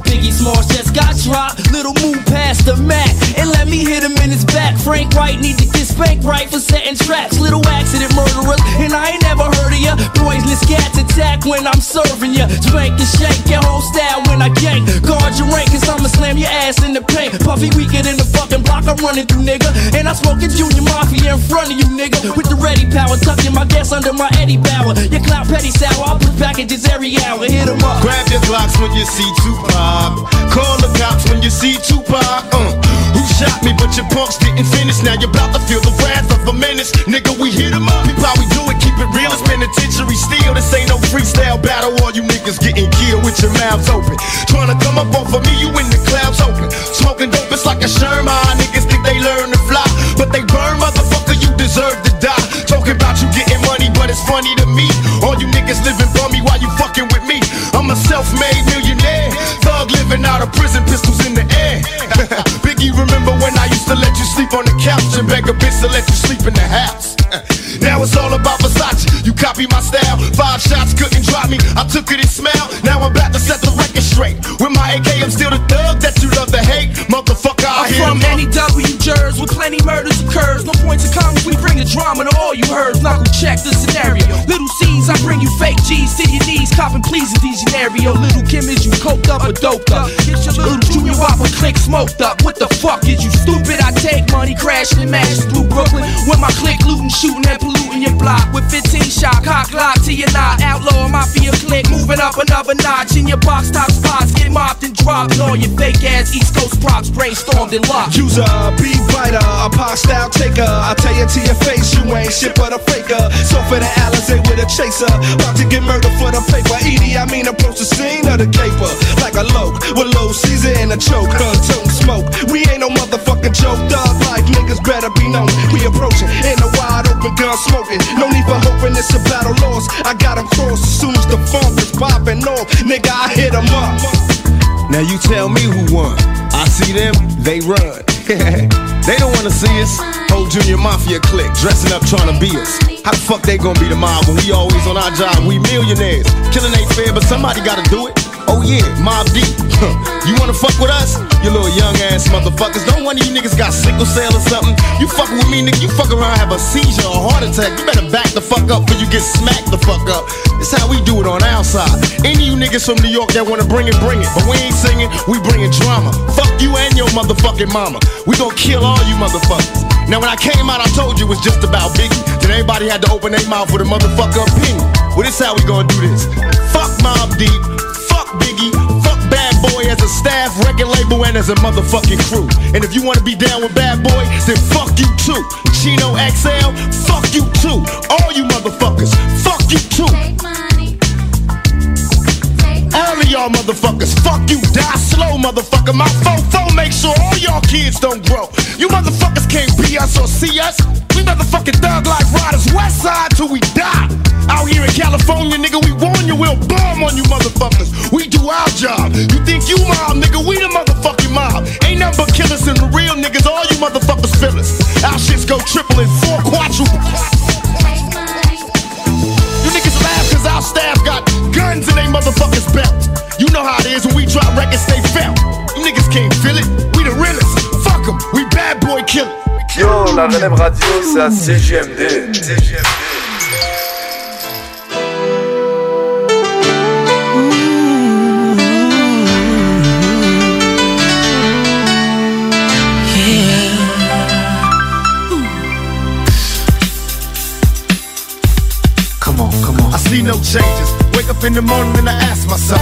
Biggie Smalls just got dropped. Little move past the Mac and let me hit him in his back. Frank White need to get spanked right for setting traps. Little accident murderers, and I ain't never heard of ya. Poisonous cats attack when I'm serving ya. Spank and shake your whole style when I gank. Guard your rank, cause I'ma slam your ass in the paint. Puffy weaker than the fucking block I'm running through, nigga. And I'm smoking Junior Mafia in front of you, nigga. With the ready power, tucking my gas under my Eddie Bauer. Your cloud petty sour, I put packages every hour. Hit 'em up. Grab your Glocks when you see two Tupac. Call the cops when you see Tupac. Uh. Who shot me, but your punks didn't finish. Now you're about to feel the wrath of a menace. Nigga, we hit 'em up. Peep how we do it, keep it real. It's penitentiary steel. This ain't no freestyle battle. All you niggas getting killed with your mouths open. Trying to come up off of me, you in the clouds open. Smoking dope, it's like a Sherman. Niggas think they learn to fly, but they burn, motherfucker. You deserve to die. Talking about you getting money, but it's funny to me. All you niggas living bummy living out of prison, pistols in the air. Biggie, remember when I used to let you sleep on the couch and beg a bitch to let you sleep in the house? Now it's all about Versace. You copy my style. Five shots couldn't drop me. I took it and smiled. Now I'm about to set the record straight. With my AK, I'm still the thug that you love to hate. Motherfucker, I'm from them. any W jurors with plenty murders occurs. No points of comments, we bring the drama to all you heard. Knuckle check the scenario. Little C's, I bring you fake G's to your knees, copping please in these scenario. Little Kim is you coked up or doped up. Get your little junior whopper click smoked up. What the fuck is you stupid? I take money crashing and mashes through Brooklyn. With my click looting, shooting and polluting your block. With 15 shot, cock lock to your knot. Outlaw mafia click, moving up another notch. In your box top spots, get mopped and dropped. All your fake ass East Coast props brainstormed and locked. User, be writer, a pop style taker. I tell you to your face, you ain't shit but a faker. So for the Alizé with a chaser, about to get murdered for the paper. Edie, I mean approach the scene of the caper like a loke with low season and a choke. Huh, don't smoke. We ain't no motherfucking joke. Dog life niggas better be known. We approaching in a wide open gun smoking. No need for hoping it's a battle lost. I got 'em crossed as soon as the funk is popping off. Nigga, I hit 'em up. Now you tell me who won. I see them, they run. they don't wanna see us. Whole junior mafia clique dressing up trying to be us. How the fuck they gonna be the mob when we always on our job? We millionaires. Killing ain't fair, but somebody gotta do it. Oh yeah, Mob Deep. you wanna fuck with us? You little young ass motherfuckers. Don't one of you niggas got sickle cell or something. You fucking with me, nigga. You fuck around, have a seizure or heart attack. You better back the fuck up before you get smacked the fuck up. It's how we do it on our side. Any you niggas from New York that wanna bring it, bring it. But we ain't singing, we bringing drama. Fuck you and your motherfucking mama. We gon' kill all you motherfuckers. Now when I came out, I told you it was just about Biggie. Then everybody had to open their mouth with a motherfucker opinion. Well, this how we gonna do this. Fuck Mob Deep. Boy as a staff, record label, and as a motherfucking crew. And if you wanna be down with Bad Boy, then fuck you too. Chino XL, fuck you too. All you motherfuckers, fuck you too. All of y'all motherfuckers, fuck you, die slow, motherfucker. My fofo make sure all y'all kids don't grow. You motherfuckers can't be us or see us. We motherfucking thug like riders, west side till we die. Out here in California, nigga, we warn you, we'll bomb on you motherfuckers. We do our job. You think you mob, nigga, we the motherfucking mob. Ain't nothing but killers and the real niggas, all you motherfuckers feel us. Our shits go triple and four quadruple. We they felt. You niggas can't feel it. We the realest. Fuck 'em. We bad boy killers. Yo, la relève radio, c'est à CGMD. Come on, come on. I see no changes. Wake up in the morning and I ask myself,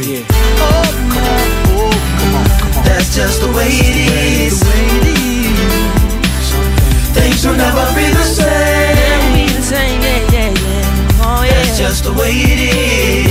me. Yeah. Oh, come on, oh, come on, come on. That's just the way it is. The way it is. Things will never be the same. Never be the same. Yeah, yeah, yeah. Oh, yeah. That's just the way it is.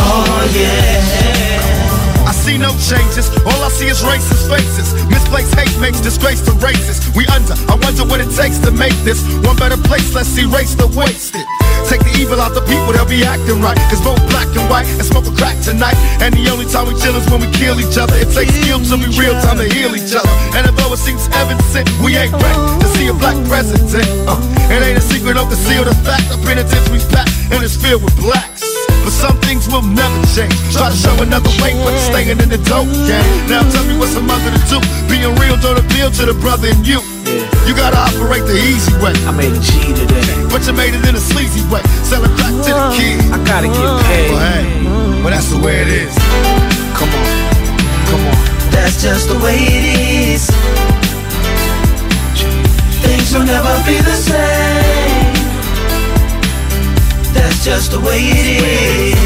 Oh yeah. I see no changes, all I see is racist faces. Misplaced hate makes disgrace to races. We under, I wonder what it takes to make this one better place. Let's erase the wasted. Take the evil out the people, they'll be acting right. Cause both black and white and smoke a crack tonight. And the only time we chill is when we kill each other. It takes skill to be real time to heal each other. And although it seems evident, we ain't ready to see a black president. Uh, it ain't a secret, don't conceal the fact. The penitentiary's packed and it's filled with blacks. But some things will never change. Try to show another way, but staying in the dope game. Now tell me what's a mother to do. Being real don't appeal to the brother in you. You gotta operate the easy way. I made a G today. But you made it in a sleazy way. Selling crack to the uh-huh. kids. I gotta get paid. Well, hey, well, that's the way it is. Come on. Come on. That's just the way it is. Things will never be the same. That's just the way it is.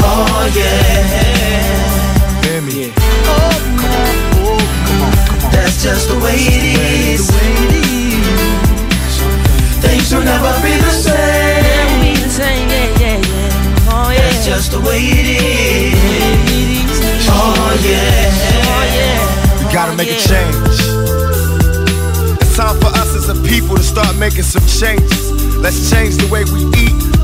Oh yeah. Hear me. That's just the way it is. Things will never be the same. That's just the way it is. Oh, oh yeah. We gotta make a change. It's time for us as a people to start making some changes. Let's change the way we eat.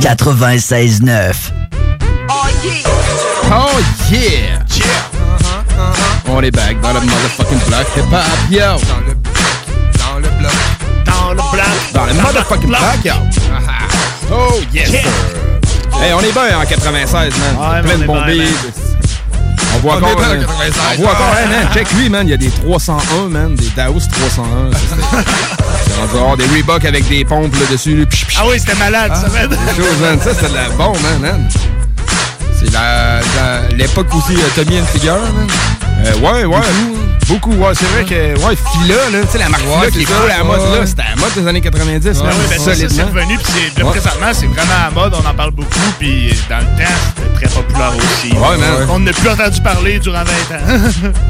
96.9. Oh yeah! On est back dans le motherfucking block hip hop, yo! Dans le bloc. Dans le bloc. Dans le motherfucking block, yo! Oh yes! Yeah. sir. Hey, on est bien en 96, man. Ouais, Plein de bien, On voit On encore. est bien en hein, 96. On voit encore, hein, man. Check lui, man. Il y a des 301, man. Des Daos 301. Ça, c'est- dehors, des Reebok avec des pompes là, dessus. là, psh, psh. Ah oui, c'était malade, ça, man. Quelque chose, man. Ça, c'est de la bombe, man. man. C'est la- la- l'époque aussi, euh, Tommy Hilfiger, man. Euh, ouais, ouais. Beaucoup, ouais. C'est vrai que, ouais, Fila, là, tu sais, la marque Ouais, Fila qui est cool à la mode, ouais. là, c'était à la mode des années 90, Ah man. oui, ben c'est ça, c'est revenu, puis c'est- là, Ouais. présentement, c'est vraiment à la mode, on en parle beaucoup, puis dans le temps, c'était très populaire aussi. Ouais, man. On n'a plus entendu parler durant 20 ans.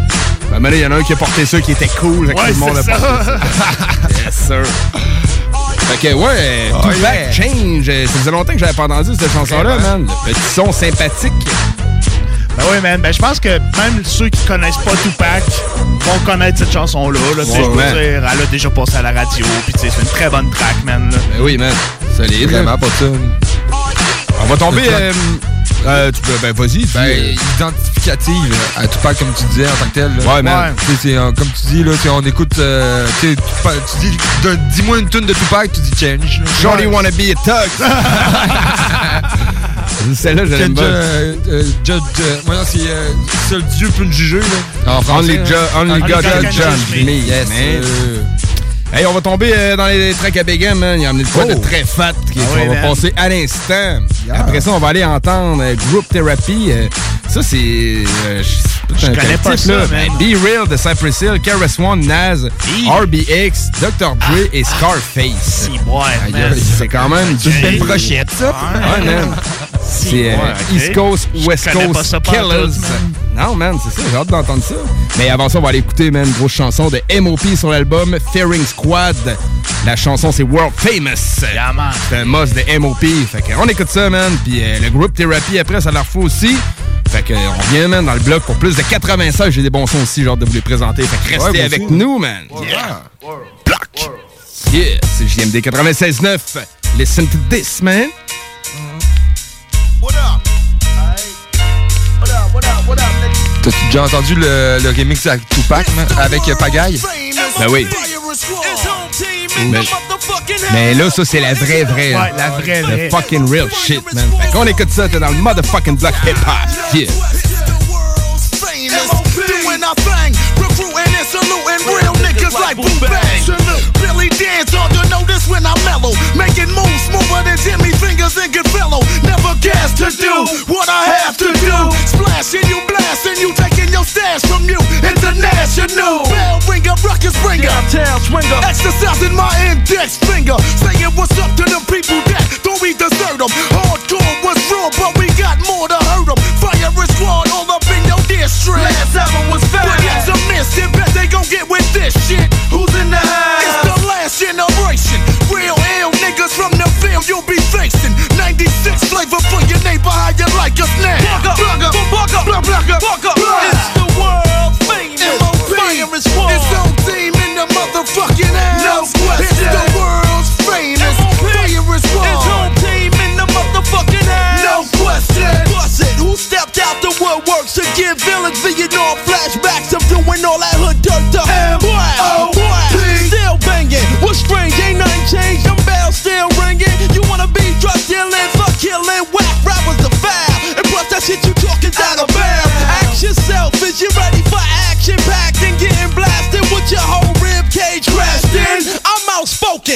Ben, mais là, il y en a un qui a porté ça qui était cool. Ouais, tout le monde a porté ça. yes, sir. Fait que, ouais, Oh, Tupac yeah. Change. Ça faisait longtemps que j'avais pas entendu cette chanson-là, man. Le petit son sympathique. Ben oui, man. Ben, je pense que même ceux qui connaissent pas Tupac vont connaître cette chanson-là. Là, Tu sais, Ouais, je peux man. dire, elle a déjà passé à la radio. Puis, tu sais, c'est une très bonne track, man. là. Ben oui, man. Solide. Vraiment pas ça. On va tomber. euh, euh, tu peux, ben, vas-y. Ben, euh, identificative là, à Tupac, comme tu disais, en tant que tel. là. Ouais, man. C'est, comme tu dis, là, on écoute. euh, tu sais, Tupac- tu dis, dis-moi une tune de Tupac, tu dis Change. Shorty wanna be a tug. Celle-là, je l'aime bien. euh, euh, Judge, euh, non, c'est seul Dieu peut nous juger. Là. Only, hein. only God God can judge me. Yes, Hey, on va tomber euh, dans les tracks à Begum, man. Il a amené le quoi Oh. de très fat qui- Ah qu'on oui, va passer à l'instant. Après ça, on va aller entendre euh, Group Therapy. Euh, ça, c'est. je connais pas ça, là. man. Be Real de Cypress Hill, KRS One, Naz, RBX, Dr. Dre et Scarface. C'est quand même C'est une belle brochette, ça. Ouais, man. C'est euh, Ouais. East Coast, West Coast Killers. man. Non, man, c'est ça, j'ai hâte d'entendre ça. Mais avant ça, on va aller écouter, man, une grosse chanson de MOP sur l'album Fearing Squad. La chanson, c'est World Famous. c'est un must de MOP. Fait que on écoute ça, man. Puis euh, le groupe Therapy, après, ça leur faut aussi. Fait que, euh, on revient, man, dans le bloc pour plus de 96. J'ai des bons sons aussi, j'ai hâte de vous les présenter. Fait que restez Ouais, avec nous, man. Yeah. Bloc. Yeah, c'est JMD 96.9. Listen to this, man. T'as-tu déjà entendu le, le remix à Tupac, man, avec Pagaille? Ben oui. Mais, mais là, ça, c'est la vraie, vraie. Ouais, la vraie, The vraie. fucking real shit, man. Fait qu'on écoute ça, t'es dans le motherfucking block hip-hop. Yeah. Like Boom Bang. Billy Dance on the notice when I'm mellow. Making moves smoother than Jimmy Fingers and Goodfellow. Never gas to do what I have to do. Splashing you, blasting you, taking your stash from you. International. Bell ringer, ruckus bringer. Downtown swinger. Exercising my index finger. Saying what's up to the people that don't we desert them. Hardcore was raw, but we got more to hurt them. Fire and squad all up in your district. Last album was fire. But it's a miss, then bet they gon' get with this shit. Who's in the house? It's the last generation. Real ill niggas from the field you'll be facing. 96 flavor for your neighbor, how you like us now? Bugger, bugger, bugger, bugger, bugger. It's the world famous. Fire and squad. It's on team in the motherfucking house. No question. It's the world's famous. Fire and squad. It's on team in the motherfucking house. No question. Bust it. Who stepped out the woodworks to give villains Vietnam flashbacks of doing all that hood dirt to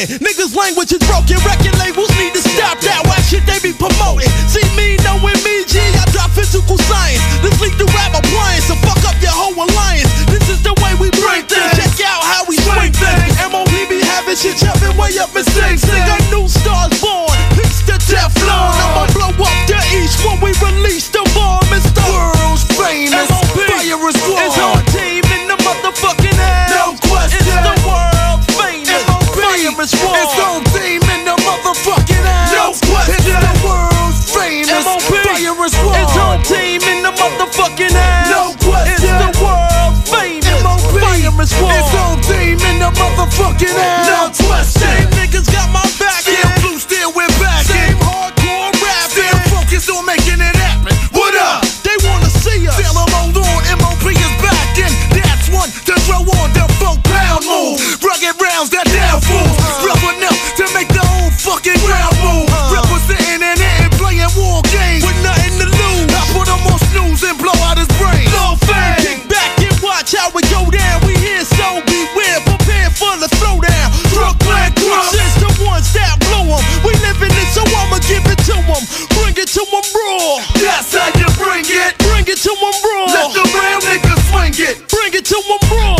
outspoken. Niggas' language is broken. Record labels need to stop that whack shit they be promoting. See me knowing me, G. I drop physical science. This lead to rap appliance to fuck up your whole alliance. This is the way we break things. Check out how we swing things. MOP be having shit jumping way up in six. Nigga, new stars born. Bring it to 'em raw. That's how you bring it. Bring it to 'em raw. Let the real niggas swing it. Bring it to 'em raw.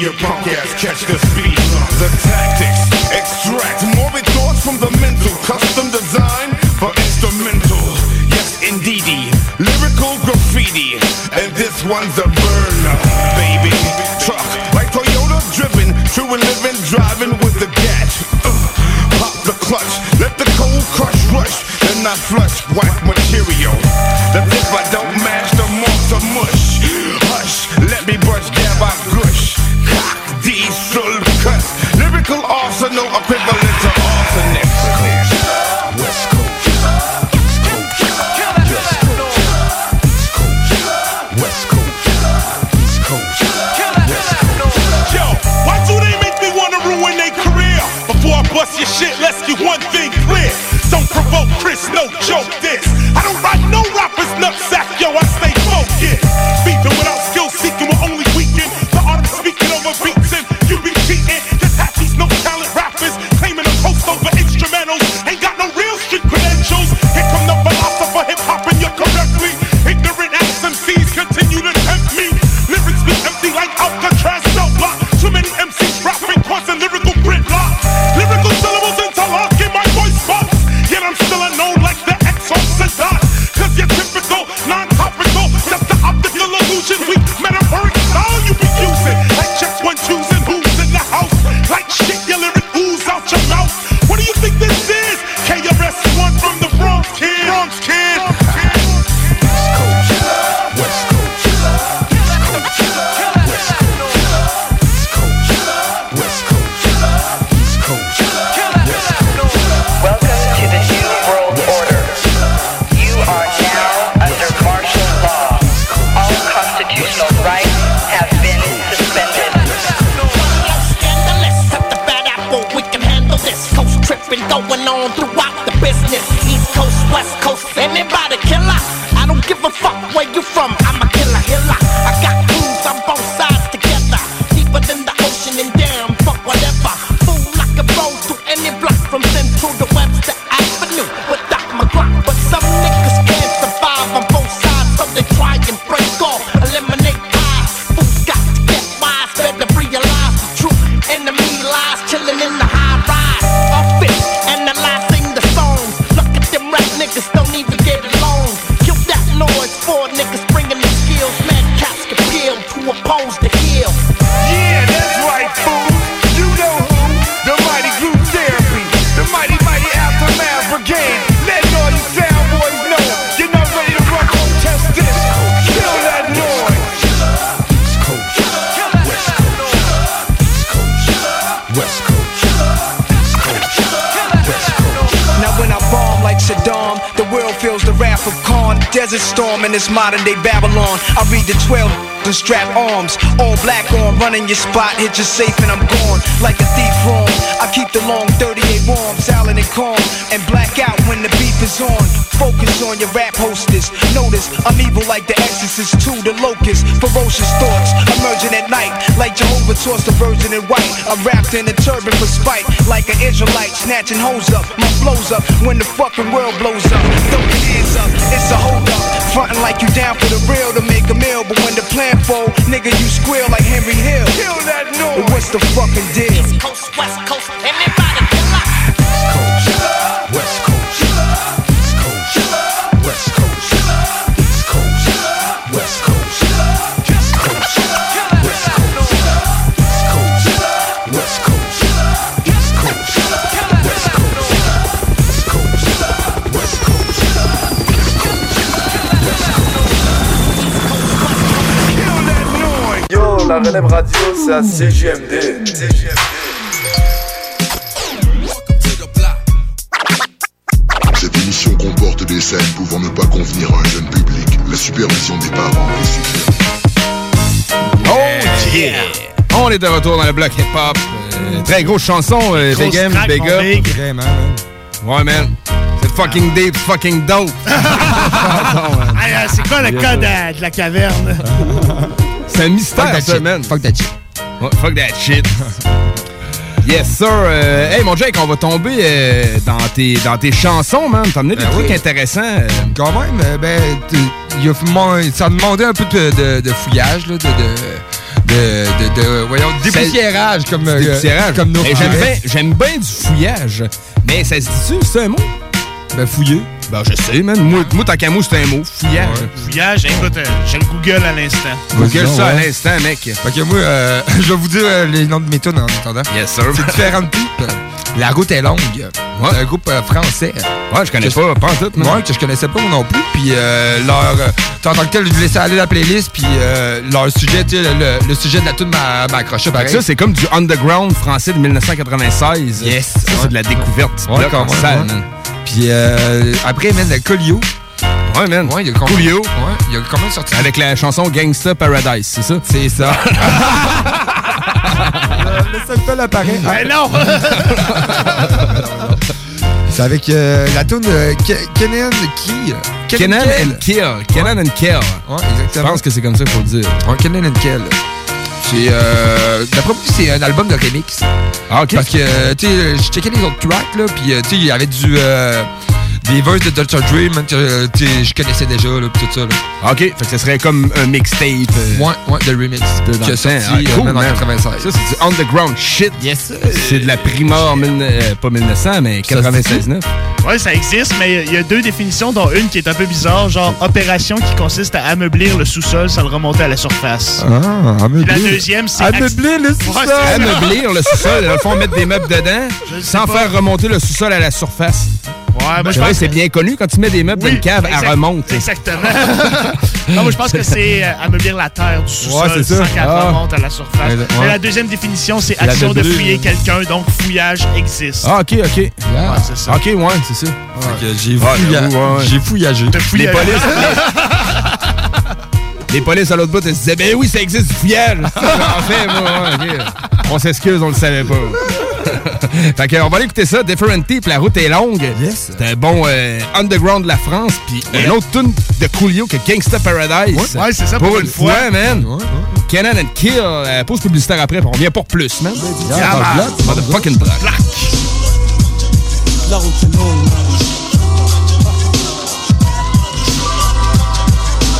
your punk ass. Catch this desert storm in this modern day Babylon. I read the 12 and strap arms. All black on, running your spot, hit your safe and I'm gone. Like a thief wrong, I keep the long 38 warm, silent and calm, and black out when the beef is on. Focus on your rap hostess. Notice I'm evil like the exorcist to the locust. Ferocious thoughts emerging at night, like Jehovah tossed the virgin in white. I'm wrapped in a turban for spite, like an Israelite snatching hoes up. My flows up when the fucking world blows up. Throw your hands up, it's a hold up. Frontin' like you down for the real to make a meal, but when the plan info, nigga, you squeal like Henry Hill. Kill that noise. What's the fucking deal? East Coast, West Coast, everybody kill East Coast, West Coast. la relève radio, c'est à CGMD. Cette émission comporte des scènes pouvant ne pas convenir à un jeune public. La supervision des parents est Oh yeah! On est de retour dans le bloc hip-hop. Euh, très grosse chanson, euh, Big Big Up. Ouais, man. C'est fucking deep, fucking dope. Ah, c'est quoi le code euh, de la caverne? C'est un mystère, fuck ça, man. Fuck that shit. Fuck that shit. yes, sir. Euh, hey, mon Jake, on va tomber euh, dans, tes, dans tes chansons, man. T'as amené des ben trucs intéressants. Euh. Quand même, euh, ben, y a, ça demandait un peu de, de, de fouillage, là, de... de... de, de voyons, dépoussiérage comme, comme nos ben, J'aime bien, du fouillage. Mais ça se dit-tu, c'est un mot? Ben, fouiller. Ben, je sais, man. Moi, moi tant qu'à moi, c'est un mot. Fouillage. Fouillage, écoute, euh, j'ai le Google à l'instant. Google ça à ouais. l'instant, mec. Fait que moi, euh, je vais vous dire euh, les noms de mes tunes en attendant. Yes, sir. C'est différentes types. La route est longue. C'est un groupe euh, français. Ouais, je connais pas, pas tout. Ouais, que je connaissais pas non plus. Puis euh, leur. euh, en tant que tel, je laissais aller la playlist. Puis euh, leur sujet, tu sais, le, le sujet de la tune m'a accroché pareil. ça, c'est comme du underground français de 1996. Yes. Ça, c'est de la découverte. Ouais, même, ouais. man. Puis euh, après, man, le Colio. Ouais, man. Ouais, il y a même- Coolio. Ouais, il y a même sorti. Avec la chanson Gangsta Paradise, c'est ça? C'est ça. le seul peu apparaît. Ben non! C'est avec euh, la tune de Ke- Kenan Key. Kenan Kell. and Kill. Kenan and Kill. Ouais, Je pense que c'est comme ça qu'il faut le dire. Ouais, Kenan and Kell. C'est. Euh, D'après moi, c'est un album de remix. Ah, ok. Parce que, euh, tu sais, je checkais les autres tracks, là, puis, euh, tu sais, il y avait du. euh, des verses de Dr. Dre, man, que, tu sais, je connaissais déjà, là, pis tout ça, là. Ah, Ok, fait que ce serait comme un mixtape. euh, Ouais, ouais, de remix. de Qui a sorti, Ah, euh, cool, en man. 96. Ça, c'est du underground shit. Yes, C'est de la mille- euh, pas 1900, mais 96-9. Ouais, ça existe, mais il y a deux définitions, dont une qui est un peu bizarre, genre opération qui consiste à ameublir le sous-sol sans le remonter à la surface. Ah, la deuxième, c'est... Ameublir le sous-sol. Ameublir le sous-sol, dans le fond, mettre des meubles dedans, sans faire remonter le sous-sol à la surface. Ouais, moi, C'est c'est bien connu. Quand tu mets des meubles dans une cave, exact- elle remonte. Exactement. non, moi, je pense que c'est euh, ameublir la terre du sous-sol Ouais, c'est ça. sans qu'elle Ah. remonte à la surface. Ouais, Mais ouais. la deuxième définition, c'est action de fouiller quelqu'un, donc fouillage existe. Ah, ok, ok. Ouais, c'est ça. Ok, ouais, c'est ça. J'ai Ouais, fouilla- j'avoue, ouais, ouais. j'ai fouillagé. Les polices. Les polices à l'autre bout, elles se disaient, ben oui, ça existe du fouillage. en fait, moi. On s'excuse, on le savait pas. fait que, on va aller écouter ça. Different Type, la route est longue. Yes. C'est un bon euh, underground de la France. Puis un autre tune de Coolio que Gangsta Paradise. Ouais, c'est ça, pour une fois. man. Ouais. Kenan and Kill. Euh, pause publicitaire après, on revient pour plus, man. Yeah, Ah, man. Motherfucking black. La route est longue.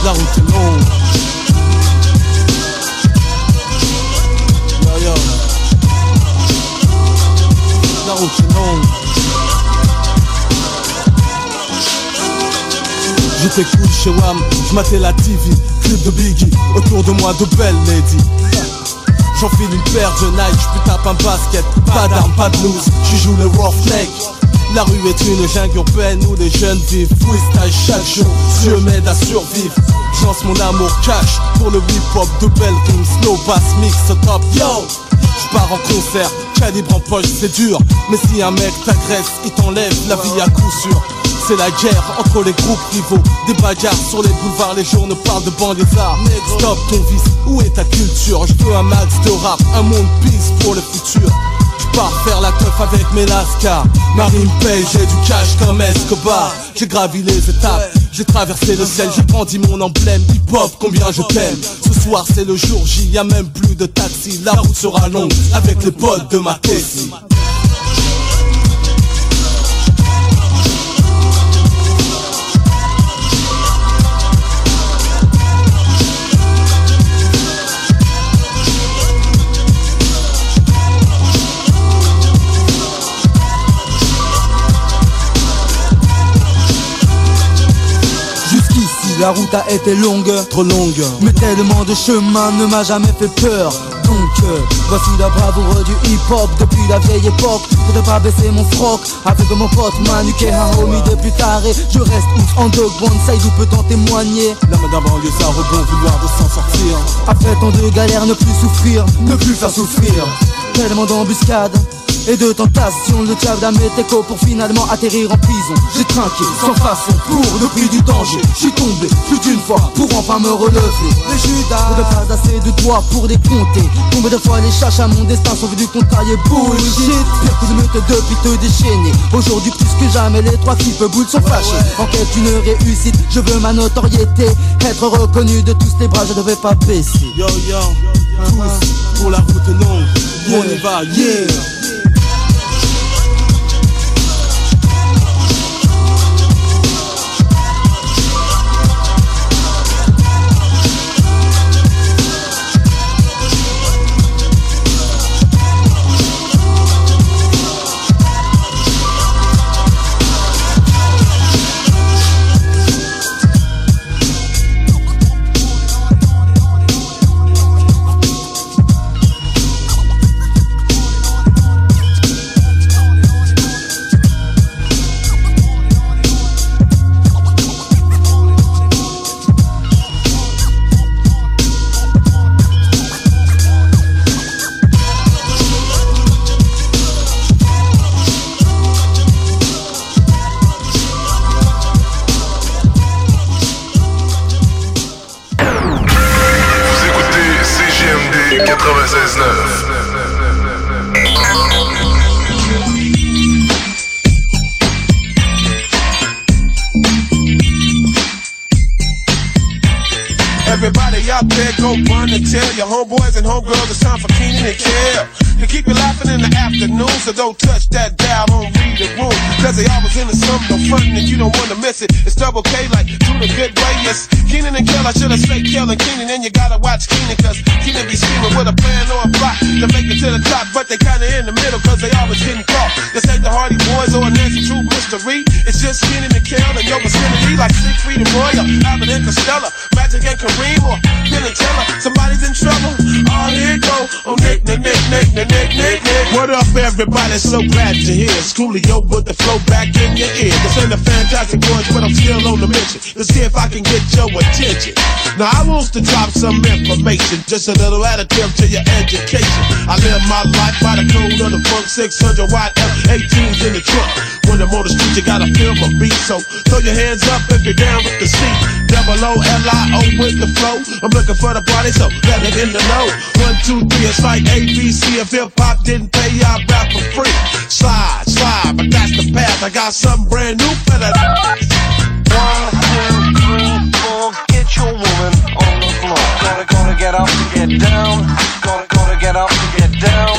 La route est longue. Yo, yo. La route est longue. J'étais cool chez Wam, j'matais la TV, clip de Biggie, autour de moi de belles ladies. J'enfile une paire de Nike, j'peux tape un basket, pas d'armes, pas de loose, j'y joue le roughneck. La rue est une jungle urbaine où les jeunes vivent. Freestyle chaque jour, Dieu m'aide à survivre. J'lance mon amour cash pour le hip-hop de belle rime, slow bass mix top, yo. J'pars en concert, calibre en poche c'est dur. Mais si un mec t'agresse, il t'enlève la vie à coup sûr. C'est la guerre entre les groupes rivaux. Des bagarres sur les boulevards, les journaux parlent de banlieusards. Stop ton vice, où est ta culture? Je veux un max de rap, un monde peace pour le futur je pars faire la teuf avec mes lascars Marine paye, j'ai du cash comme Escobar. J'ai gravi les étapes, j'ai traversé le ciel. J'ai brandi mon emblème hip-hop, combien je t'aime. Ce soir c'est le jour J, y a même plus de taxi. La route sera longue avec les potes de ma Tessie la route a été longue, trop longue. Mais tellement de chemin ne m'a jamais fait peur. Donc euh, voici la bravoure du hip-hop Depuis la vieille époque, je pas baisser mon froc Avec mon pote Manu qui est un homie depuis taré. Je reste ouf en dog bonsaï, d'où peut en témoigner? La d'un banlieue ça rebond vouloir de s'en sortir. Après tant de galères ne plus souffrir, ne plus faire souffrir Tellement d'embuscades et de tentations Le diable à mes pour finalement atterrir en prison. J'ai trinqué sans façon pour le prix du danger. J'suis tombé plus d'une fois pour enfin me relever. Les Judas ne pas assez de doigts pour les compter. Combien de fois les à mon destin sont venus contrarier bullshit. Pire que de meute depuis te déchaîner. Aujourd'hui plus que jamais les trois filles boules sont fâchées En quête d'une réussite je veux ma notoriété. Être reconnu de tous les bras je devais pas baisser. Yo yo tous pour la route longue On y va yeah homeboys and homegirls it's time for Keenan and Kel. To keep you laughing in the afternoon, so don't touch that dial, don't read the room. Cause they always into something, no frontin' and you don't wanna miss it. It's double K like do the good way, yes. Keenan and Kel, I should've said Kel and Keenan, and you gotta watch Keenan, cause Keenan be scheming with a plan or a plot to make it to the top, but they kinda in the middle, cause they always getting caught. This ain't the Hardy Boys or a Nancy True mystery. It's just Keenan and Kel and your vicinity, like Siegfried and Roy, or Abbott and Costello, Magic and Kareem, or Somebody's in trouble. Oh, here go. Oh, Nick, Nick, Nick, Nick, Nick, Nick, Nick, Nick. What up, everybody? So glad to hear. Schoolio with the flow back in your ear. This ain't a fantastic voice, but I'm still on the mission to see if I can get your attention. Now, I want to drop some information, just a little additive to your education. I live my life by the code of the funk 600 watt F18s in the trunk. When I'm on the street, you gotta feel my beat. So throw your hands up if you're down with the seat. Double O L I O with the flow. I'm looking for the party, so let it in the know. One, two, three, it's like ABC. If hip hop didn't pay, I rap for free. Slide, slide, but that's the path. I got something brand new for that. One, two, three, four, get your woman on the floor. Gonna, gonna get up and get down. Gonna, gonna get up and get down.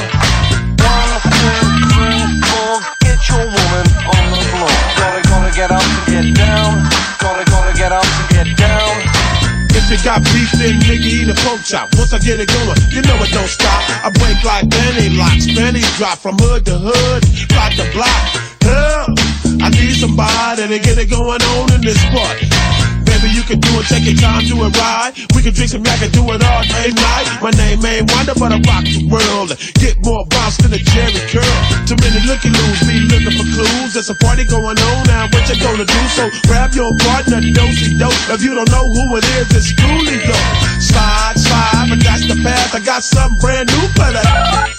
Got beef, then nigga eat a pork chop. Once I get it going, you know it don't stop. I break like penny locks, pennies drop from hood to hood, block to block. Help! I need somebody to get it going on in this party. You can do it, take your time, do it right. We can drink some yak and do it all day night. My name ain't Wonder, but I rock the world. Get more bounce than a Jerry curl. Too many looking loose, be looking for clues. There's a party going on now, what you gonna do? So grab your partner, dosey dope. If you don't know who it is, it's Coolio. Slide, slide, but that's the path. I got something brand new for that.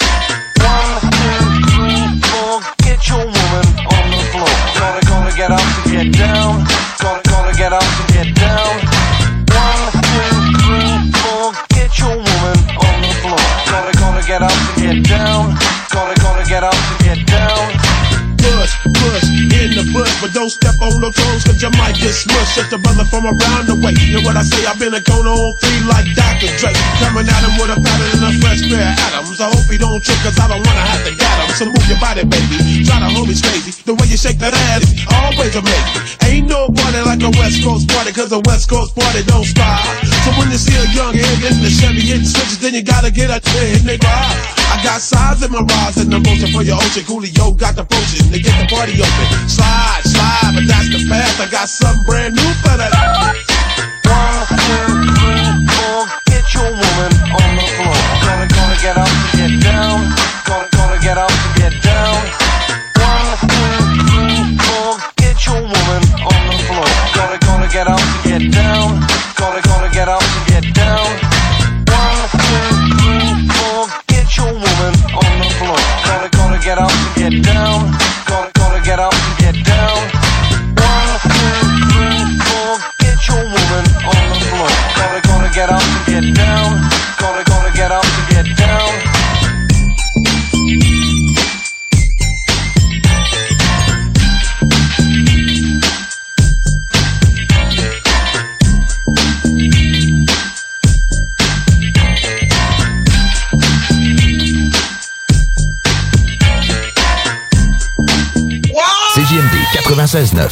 One, two, three, four, get your woman on the floor. Gonna, gonna get up and get down. Gonna, gonna get up don't step on no toes, cause you might get smushed. Just a brother from around the way. You know what I say? I've been a cone on three like Dr. Dre. Coming at him with a pattern and a fresh pair of atoms. I hope he don't trip, cause I don't wanna have to get him. So move your body, baby. Try to hold me crazy. The way you shake that ass is always amazing. Ain't no party like a West Coast party, cause a West Coast party don't stop. So when you see a young head in the Chevy hitting switches, then you gotta get a twin, nigga. I got size in my rise and the motion for your ocean. Coolio got the potion to get the party open. Slide, slide, but that's the path. I got something brand new for that. One, two, three, four, get your woman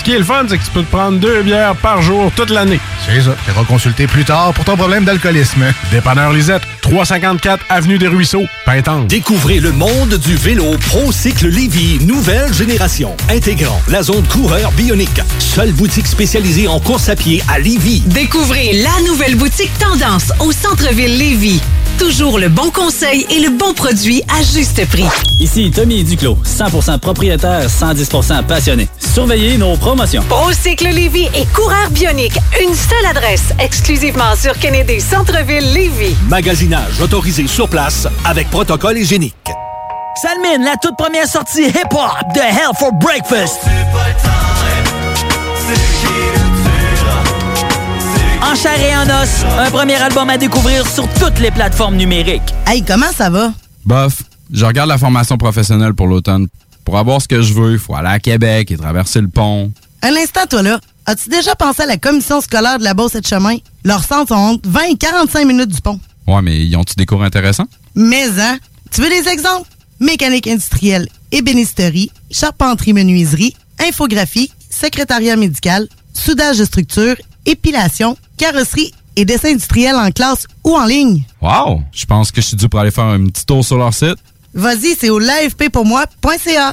Ce qui est le fun, c'est que tu peux te prendre deux bières par jour toute l'année. C'est ça. Tu consulter plus tard pour ton problème d'alcoolisme. Dépanneur Lisette, 354 Avenue des Ruisseaux, Pintante. Découvrez le monde du vélo ProCycle Lévy, nouvelle génération, intégrant la zone coureur bionique. Seule boutique spécialisée en course à pied à Lévy. Découvrez la nouvelle boutique Tendance au centre-ville Lévis. Toujours le bon conseil et le bon produit à juste prix. Ici Tommy Duclos, 100% propriétaire, 110% passionné. Surveillez nos promotions. Procycle Lévis et Coureur Bionique. Une seule adresse, exclusivement sur Kennedy Centre-ville Lévis. Magasinage autorisé sur place avec protocole hygiénique. Salmine, la toute première sortie hip-hop de Hell for Breakfast. En chair et en os, un premier album à découvrir sur toutes les plateformes numériques. Hey, comment ça va? Bof, je regarde la formation professionnelle pour l'automne. Pour avoir ce que je veux, il faut aller à Québec et traverser le pont. Un instant, toi là. As-tu déjà pensé à la commission scolaire de la Beauce et de Chemin? Leurs centres sont entre 20 et 45 minutes du pont. Ouais, mais ils ont-tu des cours intéressants? Mais, hein? Tu veux des exemples? Mécanique industrielle, ébénisterie, charpenterie-menuiserie, infographie, secrétariat médical, soudage de structure, épilation, carrosserie et dessin industriel en classe ou en ligne. Wow! Je pense que je suis dû pour aller faire un petit tour sur leur site. Vas-y, c'est au l'afppourmoi.ca.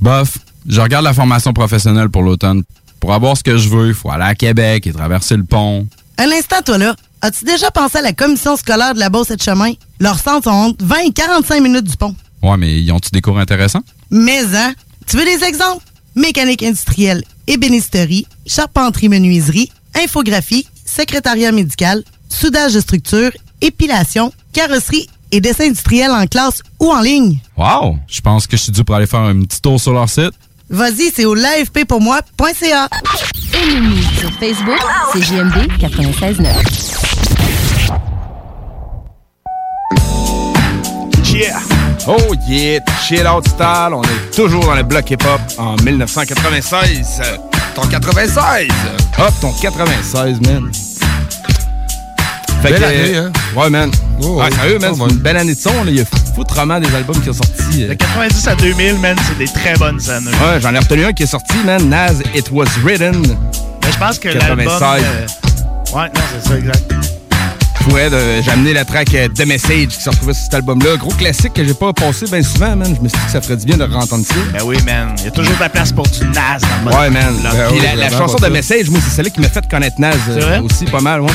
Bof, je regarde la formation professionnelle pour l'automne. Pour avoir ce que je veux, il faut aller à Québec et traverser le pont. Un instant, toi là. As-tu déjà pensé à la commission scolaire de la Beauce et de Chemin? Leurs centres sont entre 20 et 45 minutes du pont. Ouais, mais ils ont-tu des cours intéressants? Mais, hein? Tu veux des exemples? Mécanique industrielle, ébénisterie, charpenterie-menuiserie, infographie, secrétariat médical, soudage de structure, épilation, carrosserie et dessin industriel en classe ou en ligne. Wow! Je pense que je suis dû pour aller faire un petit tour sur leur site. Vas-y, c'est au l'afppourmoi.ca. Ennemis sur Facebook, c'est JMD 96.9. Yeah! Oh yeah! Shit out style, on est toujours dans le bloc hip-hop en 1996. Ton 96! Hop, ton 96, man. Fait Belle que, année, hein? Ouais, man. Oh, ouais, oh, sérieux, man, oh, c'est une belle année de son. là. Il y a foutrement des albums qui sont sortis. euh. De 90 à 2000, man, c'est des très bonnes années. Ouais, j'en ai retenu un qui est sorti, man. Naz, It Was Written. Mais je pense que 96. l'album... euh, Ouais, non, c'est ça, exact. Ouais, de- j'ai amené la track euh, The Message qui se retrouvait sur cet album-là. Gros classique que j'ai pas passé bien souvent, man. Je me suis dit que ça ferait du bien de entendre ça. Ben oui, man. Il y a toujours de la place pour du Nas dans le mode. Ouais, man. Oui, la, chanson ça. Message, moi, c'est celle qui m'a fait connaître Naz euh, C'est vrai? aussi pas mal, ouais.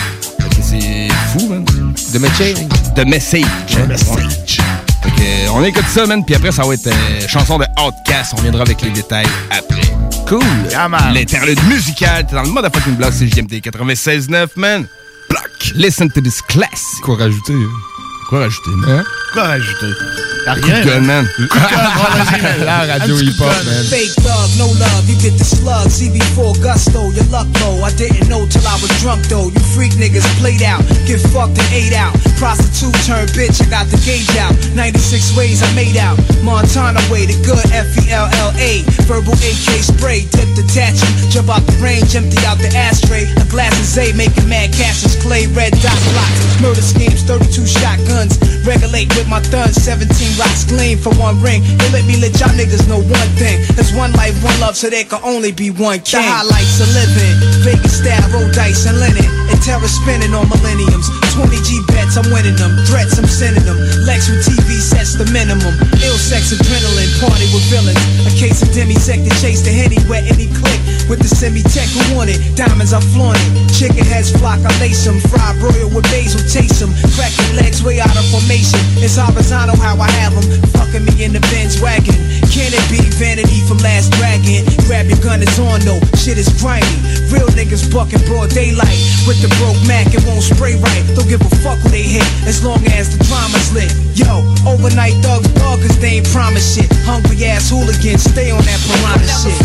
C'est fou, man. The Message? The Message. The Message. Fait que, on écoute ça, man, puis après, ça va être euh, chanson de Outcast. On viendra avec les détails après. Cool. L'interlude musical, t'es dans le motherfucking block, c'est JMD 96.9, man. Block. Listen to this class. Quoi rajouter? Quoi rajouter, man? Hein? Quoi rajouter? Y'a Coup de gueule, man. Coup de gueule, bon, vas-y, man. La radio Un petit coup de hip-hop, man. Fake thug, no love, you get the slug. CV4 gusto, your luck low. I didn't know till I was drunk though. You freak niggas played out, get fucked and ate out. Prostitute turned bitch, I got the gauge out. 96 ways I made out. Montana way, the good F E L L A. Verbal AK spray, tip detach 'em. Jump out the range, empty out the ashtray. A glass of Zay, making mad cashes. Clay, red dot blocks. Murder schemes, 32 shotguns. Regulate with my thuns, 17 rocks gleam for one ring. They let me let y'all niggas know one thing. There's one life, one love, so there can only be one king. The highlights of living. Vegas style, roll dice and linen. And terror spinning on millenniums. 20 G bets, I'm winning them. Threats, I'm sending them. Lex with TV sets the minimum. Ill sex, adrenaline, party with villains. A case of demisec to chase the henny wet any click. With the semi-tech who want it. Diamonds, I flaunt it. Chicken heads flock, I lace them. Fried broil with basil, chase them. Cracking legs way out of formation. It's horizontal how I have them. Fucking me in the Benz wagon. Can it be vanity from last dragon? Grab your gun, it's on though. Shit is grimy. Real niggas bucking broad daylight. With the broke Mac, it won't spray right. Don't give a fuck who they hit, as long as the drama's lit. Yo, overnight thugs bug cause they ain't promise shit. Hungry ass hooligans, stay on that piranha shit.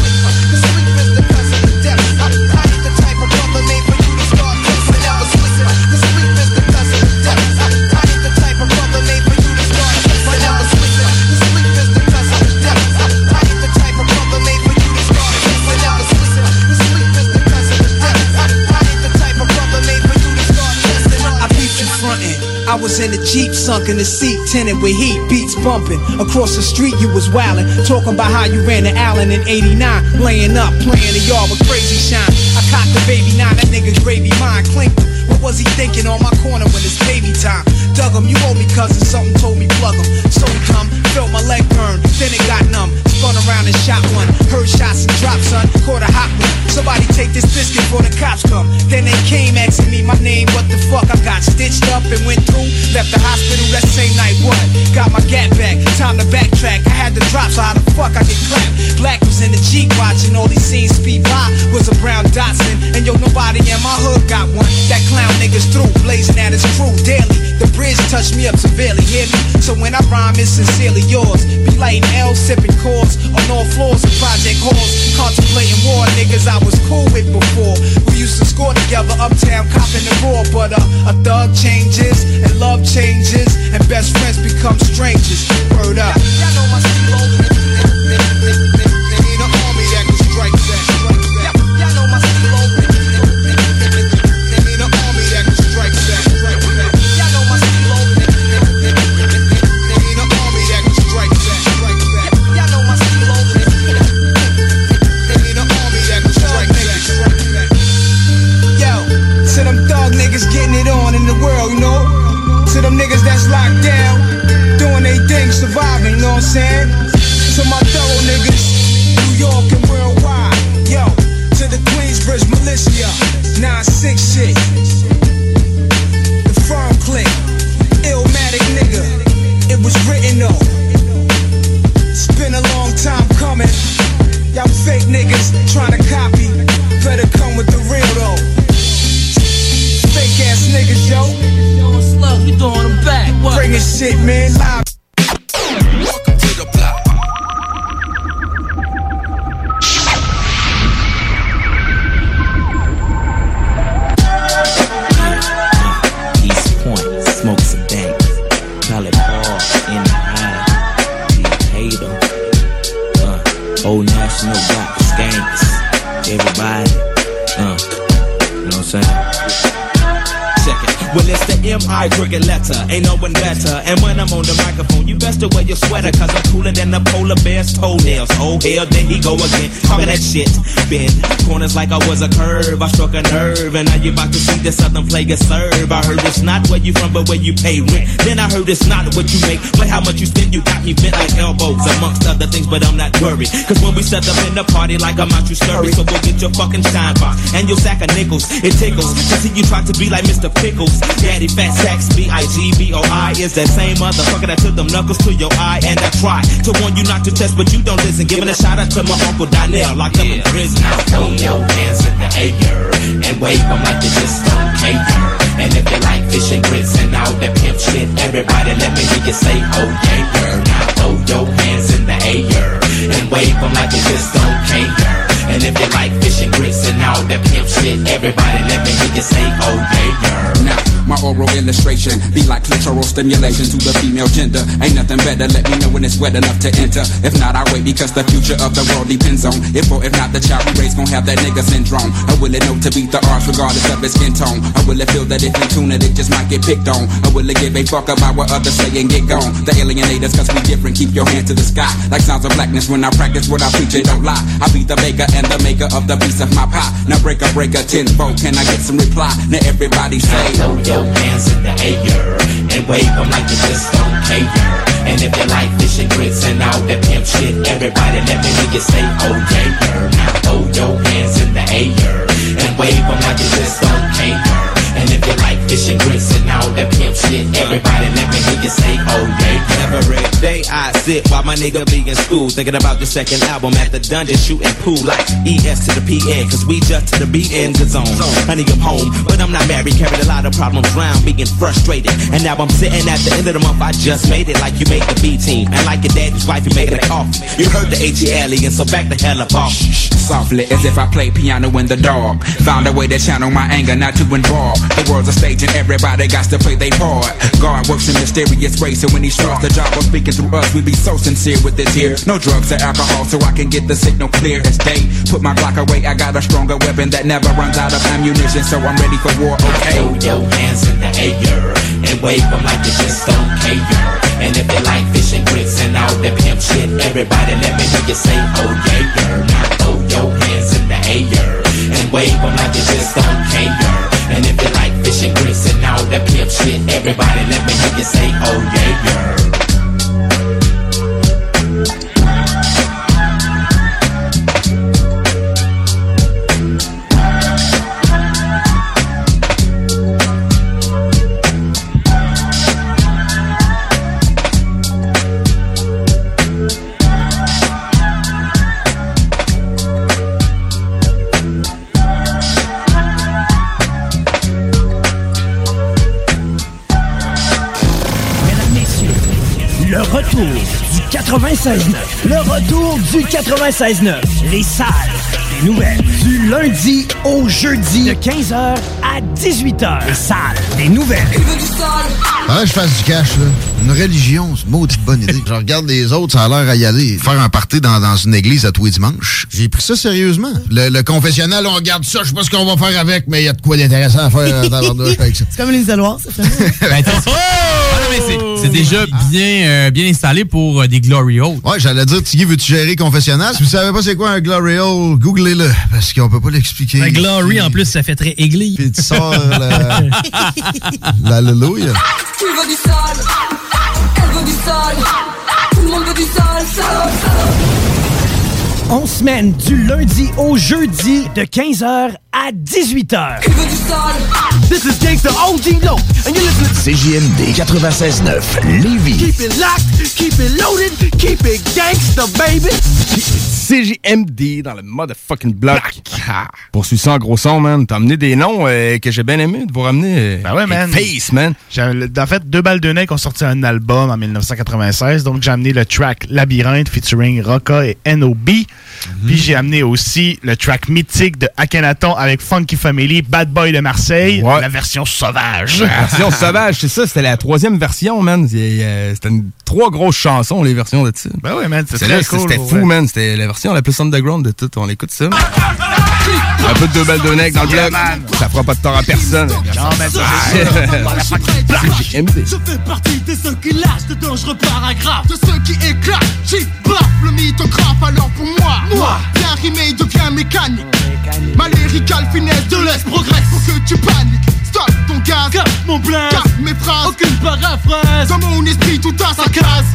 Was in the Jeep, sunk in the seat, tinted with heat, beats bumping. Across the street, you was wildin', talking about how you ran to Allen in 89, laying up, playing the yard with crazy shine. I cocked the baby nine, that nigga gravy mine, clinked. What was he thinking on my corner when it's baby time? Dug him, you owe me cousin, something told me plug him. So come, felt my leg burn, then it got numb. Spun around and shot one, heard shots and drops, son, caught a hot one. Somebody take this biscuit before the cops come. Then they came asking me my name, what the fuck? I got stitched up and went through, left the hospital that same night, what? Got my gat back, time to backtrack. I had the drop, so how the fuck I get clapped? Black was in the Jeep watching all these scenes speed by, was a brown Datsun. And yo, nobody in my hood got one. That clown niggas through, blazing at his crew daily. Touched me up severely, hear me? So when I rhyme, it's sincerely yours. Be lighting L, sipping chords on all floors of project halls. Contemplating war, niggas I was cool with before. We used to score together uptown, copping the raw. But uh, a thug changes, and love changes, and best friends become strangers. Word up. To them niggas that's locked down, doing they thing, surviving, you know what I'm saying? To my thorough niggas, New York and worldwide, yo. To the Queensbridge militia, 9-6 shit. Shit, man. Live. Hell, there he go again. Talking that shit. Bend corners like I was a curve. I struck a nerve. And now you about to see the southern player serve. I heard it's not where you from, but where you pay rent. Then I heard it's not what you make, but how much you spend. You got me bent like elbows, amongst other things, but I'm not worried. Cause when we set up in the party, like I'm out, you scurry. So go get your fucking shine box and your sack of nickels. It tickles to see you try to be like Mr. Pickles. Daddy Fat Sacks, B-I-G-B-O-I is that same motherfucker that took them knuckles to your eye. And I try to warn you not to test, but you don't listen. Giving a shout out to my uncle Donnell, locked up in prison. Now throw your hands in the air and wave them like you just don't care. And if you like fish and grits and all that pimp shit, everybody let me hear you say, oh yeah, yeah. Now throw your hands in the air and wave them like you just don't care. And if you like fish and grits and all that pimp shit, everybody let me hear you say, oh yeah, yeah. Now, my oral illustration be like clitoral stimulation to the female gender. Ain't nothing better, let me know when it's wet enough to enter. If not, I wait because the future of the world depends on if or if not the child we raise gon' have that nigga syndrome. Or will it know to beat the odds regardless of its skin tone? Or will it feel that if in tune it, it just might get picked on? Or will it give a fuck about what others say and get gone? The alienators, cause we different, keep your hand to the sky. Like sounds of blackness when I practice what I preach and don't lie. I be the baker and the maker of the piece of my pie. Now break a break a tenfold, can I get some reply? Now everybody say, Throw your hands in the air and wave them like you just don't care. And if you like fish grits and all that pimp shit, everybody let me hear you say, oh yeah, yeah. Now throw your hands in the air and wave them like you just don't care. And if you like fish and grits and all that pimp shit, everybody let me hear you say, oh yeah. Every day I sit while my nigga be in school, thinking about the second album at the dungeon, shooting pool like ES to the PN, cause we just to the beat in the zone. Honey, I'm home, but I'm not married, carried a lot of problems around, being frustrated. And now I'm sitting at the end of the month, I just made it like you made the B team. And like your daddy's wife, you making a coffee. You heard the H alien, so back the hell up off. Softly, as if I play piano in the dark. Found a way to channel my anger, not to involve. The world's a stage and everybody got to play their part. God works in mysterious ways, so when he starts the job of speaking through us, we be so sincere with this here. No drugs or alcohol, so I can get the signal clear as day. Put my Glock away, I got a stronger weapon that never runs out of ammunition, so I'm ready for war, okay? Throw your hands in the air and wave them like you just don't care. And if you like fish and grits and all that pimp shit, everybody let me hear you say, oh yeah, yeah. Now throw wave them like you just don't care. And if you like fish and grits and all that pimp shit, everybody let me hear you say, oh yeah, yeah. Retour du 96.9. Le retour du 96.9. Les salles des nouvelles. Du lundi au jeudi. De 15h à 18h. Les salles des nouvelles. Faudrait que je fasse du cash, là. Une religion, c'est maudite bonne idée. Je regarde les autres, ça a l'air à y aller. Faire un party dans, dans une église à tous les dimanches. J'ai pris ça sérieusement. Le, le confessionnal, on regarde ça, je sais pas ce qu'on va faire avec, mais il y a de quoi d'intéressant à faire euh, dans l'ordre avec ça. C'est comme les ça. Ben, attends, c'est- Ah non, mais c'est- c'est déjà bien, euh, bien installé pour euh, des Glory Hole. Ouais, j'allais dire, Tiggy, veux-tu gérer confessionnal? Si vous savez pas c'est quoi un Glory Hole, googlez-le, parce qu'on peut pas l'expliquer. Un glory, en plus, ça fait très église. Puis tu sors la... L'alléluia. Tu veux du sol Elle veut du sol Tout le monde veut du sol, sol, sol On semaine du lundi au jeudi de 15h à 18h. Tu veux du sol? This is Gangsta OG Low, and you're listening CJMD 96.9 Lévis. Keep it locked, keep it loaded, keep it gangsta, baby. CJMD dans le motherfucking block. Poursuis ça en gros son, man. T'as amené des noms euh, que j'ai bien aimé de vous ramener. Ben ouais, man. Face, man. J'ai- En fait, deux balles de nez qui ont sorti un album en 1996. Donc, j'ai amené le track Labyrinthe featuring Rocka et N.O.B. Puis, j'ai amené aussi le track mythique de Akhenaton avec Funky Family, Bad Boy de Marseille, la version sauvage. La version sauvage, c'est ça, c'était la troisième version, man. Euh, C'était une- trois grosses chansons, les versions de ça. Ben ouais, man, c'était cool, C'était ouais. fou, man. C'était la version la plus underground de tout. On écoute ça. Un peu de deux balles de nez dans le bloc. man. Ça fera pas de tort à personne. Non, mais ça. Je fais partie de ceux qui lâchent de dangereux paragraphes De ceux qui éclatent, j'y le mythographe Alors pour moi, moi, bien rimé devient mécanique Ma lyricale finesse de l'Est progresse Faut que tu paniques, stop ton gaz. Cap mon blast, cap mes phrases. Aucune paraphrase. Dans mon esprit tout à sa case.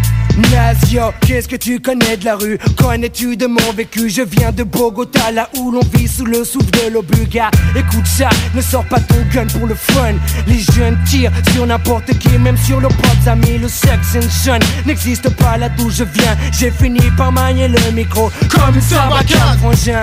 Nazio, qu'est-ce que tu connais de la rue? Connais-tu de mon vécu? Je viens de Bogota, là où l'on vit sous le souffle de l'Obuga. Écoute ça, ne sors pas ton gun pour le fun. Les jeunes tirent sur n'importe qui, même sur leurs propres amis Le sex and son. N'existe pas là d'où je viens. J'ai fini par manier le micro. Comme une sarbacane, frangin.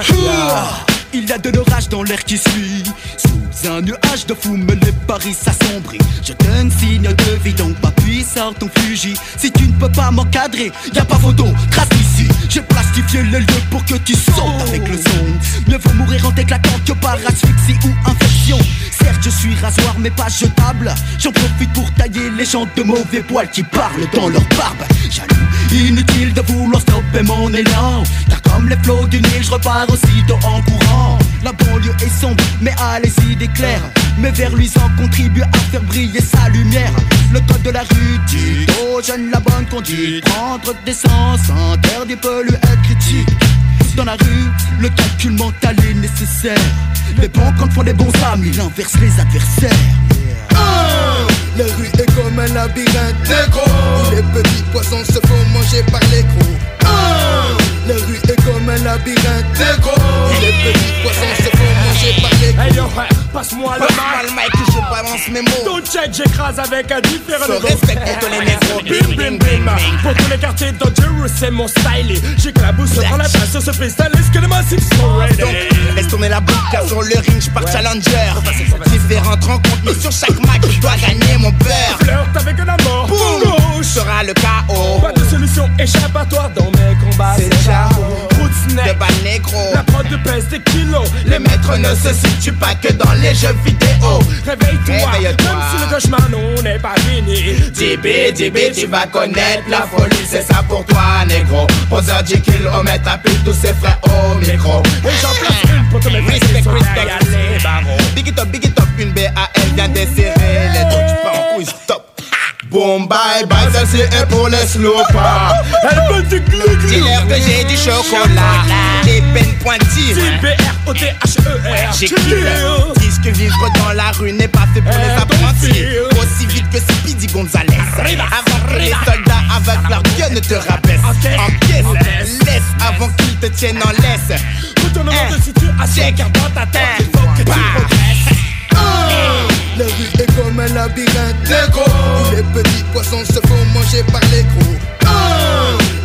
Il y a de l'orage dans l'air qui suit. Sous un nuage de fumée, les paris s'assombrit. Je donne signe de vie, donc m'appuie, sors ton fusil. Si tu ne peux pas m'encadrer, y a pas photo, trace ici. J'ai plastifié le lieu pour que tu sautes avec le son. Mieux vaut mourir en t'éclatant que par asphyxie ou infection Certes, je suis rasoir mais pas jetable. J'en profite pour tailler les gens de mauvais poils qui parlent dans leur barbe. Jaloux, inutile de vouloir stopper mon élan. Car comme les flots du Nil, je repars aussitôt en courant La banlieue est sombre, mais a les idées claires Mes vers luisants contribuent à faire briller sa lumière. Le code de la rue dit aux jeunes la bonne conduite. Prendre des sens, interdit peut lui être critique. Dans la rue, le calcul mental est nécessaire. Les bons comptes font les bons amis, il inverse les adversaires. La rue est comme un labyrinthe. Négro Où les petits poissons se font manger par les gros La rue est comme un labyrinthe. Négro les petits poissons se font Hey yo, passe-moi le mic. que je balance mes mots. Don't check, j'écrase avec un différent niveau. respecte pour tous les négros. Bim, bim, bim Pour tous les quartiers dangereux, c'est mon style. J'ai que la bousse dans la place sur ce freestyle Est-ce que les massifs sont ready? Donc, laisse tourner la boucle car sur le ring je pars challenger. Différentes rencontres mais sur chaque match je dois gagner mon beurre. Flirte avec un amour Boum. Sera le chaos. Pas de solution échappatoire dans mes combats C'est Roots neck De bas négro. La prod pèse des kilos. Les maîtres ne se situent pas que dans les jeux vidéo. Réveille-toi. Réveille-toi. Même si le cauchemar non n'est pas fini. DB, DB, tu vas connaître la folie, c'est ça pour toi, négro. Poseur 10 kilomètres, appelle tous ses frères au micro. Et j'en place une pour tous mes Respect, respect, Big it up, big it up, une BAL vient desserrer les dos, tu pars en couille, stop. Bon bye bye, celle-ci est pour les slopers. Elle veut du glu Dis-leur que j'ai du chocolat, des peines pointillées. B-R-O-T-H-E-R. J'ai Dis que vivre dans la rue n'est pas fait pour les apprentis. Aussi vite que Speedy Gonzalez. Avant que les soldats avec leur gueule ne te rabaissent. Encaisse, laisse avant qu'ils te tiennent en laisse. Retournement de situation, car dans ta tête, il faut que tu progresses. La rue est comme un labyrinthe. Négro Où les petits poissons se font manger par les gros.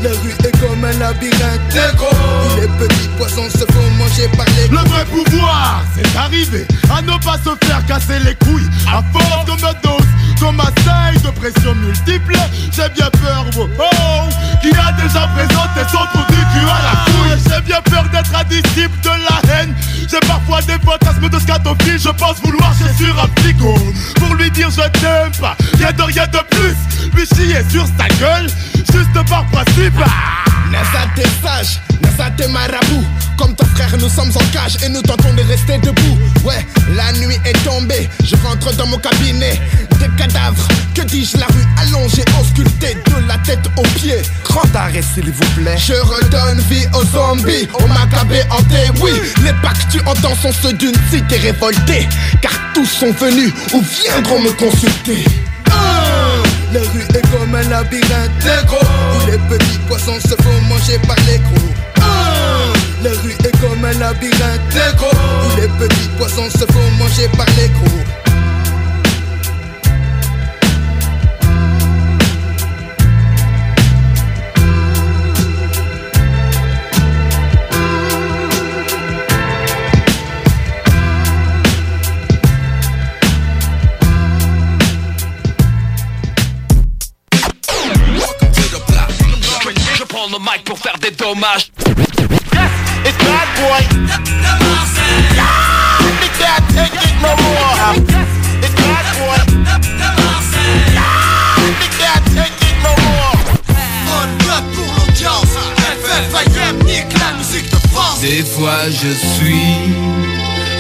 La rue est comme un labyrinthe. Négro Où les petits poissons se font manger par les gros. Le vrai pouvoir, c'est d'arriver à ne pas se faire casser les couilles À force de me dose, comme ma taille de pression multiple J'ai bien peur, oh, oh Qui a déjà présenté son trou du cul à la J'ai bien peur d'être un disciple de la haine. J'ai parfois des fantasmes de scatophile Je pense vouloir chier sur un psycho Pour lui dire je t'aime pas, rien de rien de plus. Lui chier sur sa gueule, juste par principe. Nasa t'es sage, Nasa t'es marabout. Comme ton frère nous sommes en cage et nous tentons de rester debout. Ouais, la nuit est tombée, je rentre dans mon cabinet. Des cadavres, que dis-je, la rue allongée, auscultée De la tête aux pieds, grand arrêt s'il vous plaît. Je redonne vie aux zombies, aux macabées hantés Oui, les que tu entends sont ceux d'une cité révoltée. Car tous sont venus ou viendront me consulter. La rue est comme un labyrinthe négro Où les petits poissons se font manger par les gros. La rue est comme un labyrinthe négro Où les petits poissons se font manger par les gros des dommages. It's bad boy. They can't take it no more. It's bad boy. They can't take it no more. On note pour l'audience FFIM nique la musique de France. Des fois je suis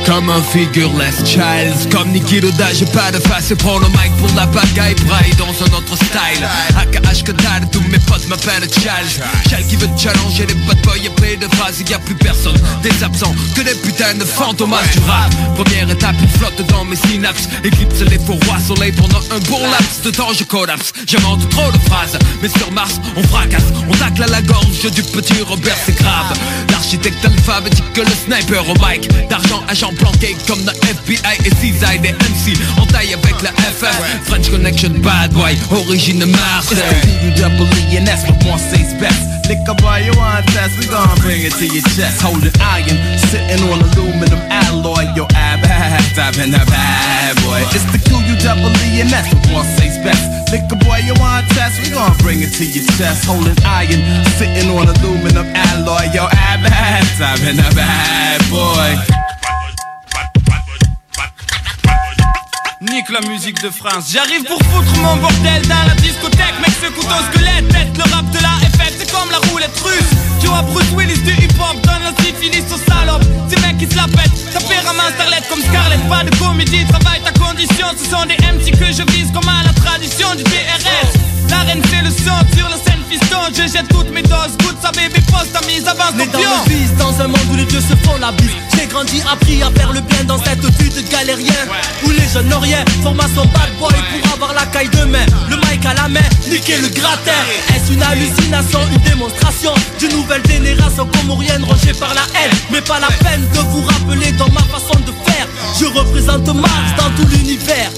comme un figureless child. Comme Niki Loda, j'ai pas de face. Et prends le mic pour la bagaille. Braille dans un autre style. AKH que tous mes potes m'appellent Charles. Charles qui veut challenger les bad boys Et plein de phrases, y a plus personne. Des absents, que des putains de fantomas. Du rap Première étape, il flotte dans mes synapses. Éclipse les faux rois soleil pendant un bon laps de temps Je collapse, j'invente trop de phrases Mais sur Mars, on fracasse. On tacle à la gorge du petit Robert, c'est grave. L'architecte alphabétique que le sniper au mic. D'argent, agent planqué comme le FBI et CISI des MC En taille avec la FF French Connection, bad boy, origine Marseille double E but one stays best. Lick up all you want test, we gon' bring it to your chest. Holding iron, sitting on aluminum alloy. Yo, ab, ab, and a bad boy. It's the Q, you double E and S, but one stays best. Lick up boy, you want test, we gon' bring it to your chest. Holding iron, sitting on aluminum alloy. Yo, ab, ab, and a bad boy. Nique la musique de France. J'arrive pour foutre mon bordel dans la discothèque. Mec ce couteau squelette Tête le rap de la FF C'est comme la roulette russe. Tu vois Bruce Willis du hip hop Donne la syphilis aux salopes. Ces mecs qui se la pètent. Ta père à main starlet comme Scarlett. Pas de comédie Travaille ta condition. Ce sont des MC que je vise Comme à la tradition du DRS La reine fait le son sur la scène fiston Je jette toutes mes doses Goûte sa bébé pose ta mise avance Mais dans le vice, dans un monde où les dieux se font la bise J'ai grandi, appris à faire le bien dans cette vie de galérien Où les jeunes n'ont rien, formation bad boy pour avoir la caille de main Le mic à la main, niquer le gratin. Est-ce une hallucination, une démonstration D'une nouvelle génération comorienne rangée par la haine? Mais pas la peine de vous rappeler dans ma façon de faire. Je représente Mars dans tout l'univers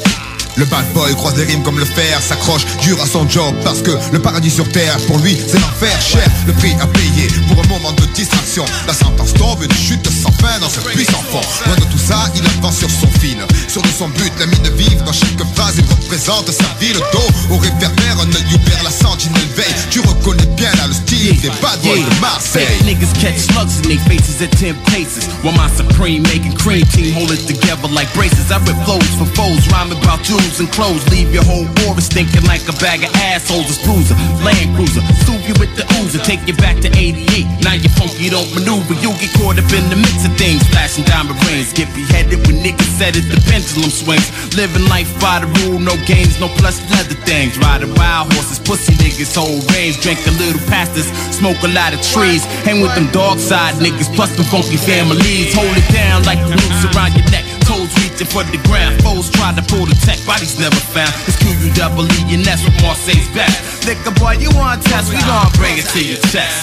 Le bad boy croise les rimes comme le fer, s'accroche dur à son job parce que le paradis sur terre pour lui c'est l'enfer cher. Le prix à payer pour un moment de distraction. La sentence tombe, une chute sans fin dans ce puissant fond. Loin de tout ça, il avance sur son fil. Sur de son but, la mine vive dans chaque phrase, il représente sa vie. Le dos au réverbère, un œil ouvert, la sentinelle veille. Tu reconnais bien là le style des bad boys de Marseille. Fake niggas catch slugs in their faces at 10 paces. While my supreme making cream team hold it together like braces. I rip flows for foes, rhyming about jewels and clothes. Leave your whole aura stinking like a bag of assholes. It's bruiser, Land Cruiser, soothe you with the oozer, take you back to 88. Now you funky, don't maneuver, you get caught up in the mix of things. Flashing diamond rings, get beheaded when niggas said it, the pendulum swings. Living life by the rule, no games, no plus leather things. Riding wild horses, pussy niggas whole range, drink a little pastas, smoke a lot of trees. Hang with them dog side niggas, plus them funky families. Hold it down like the noose around your neck.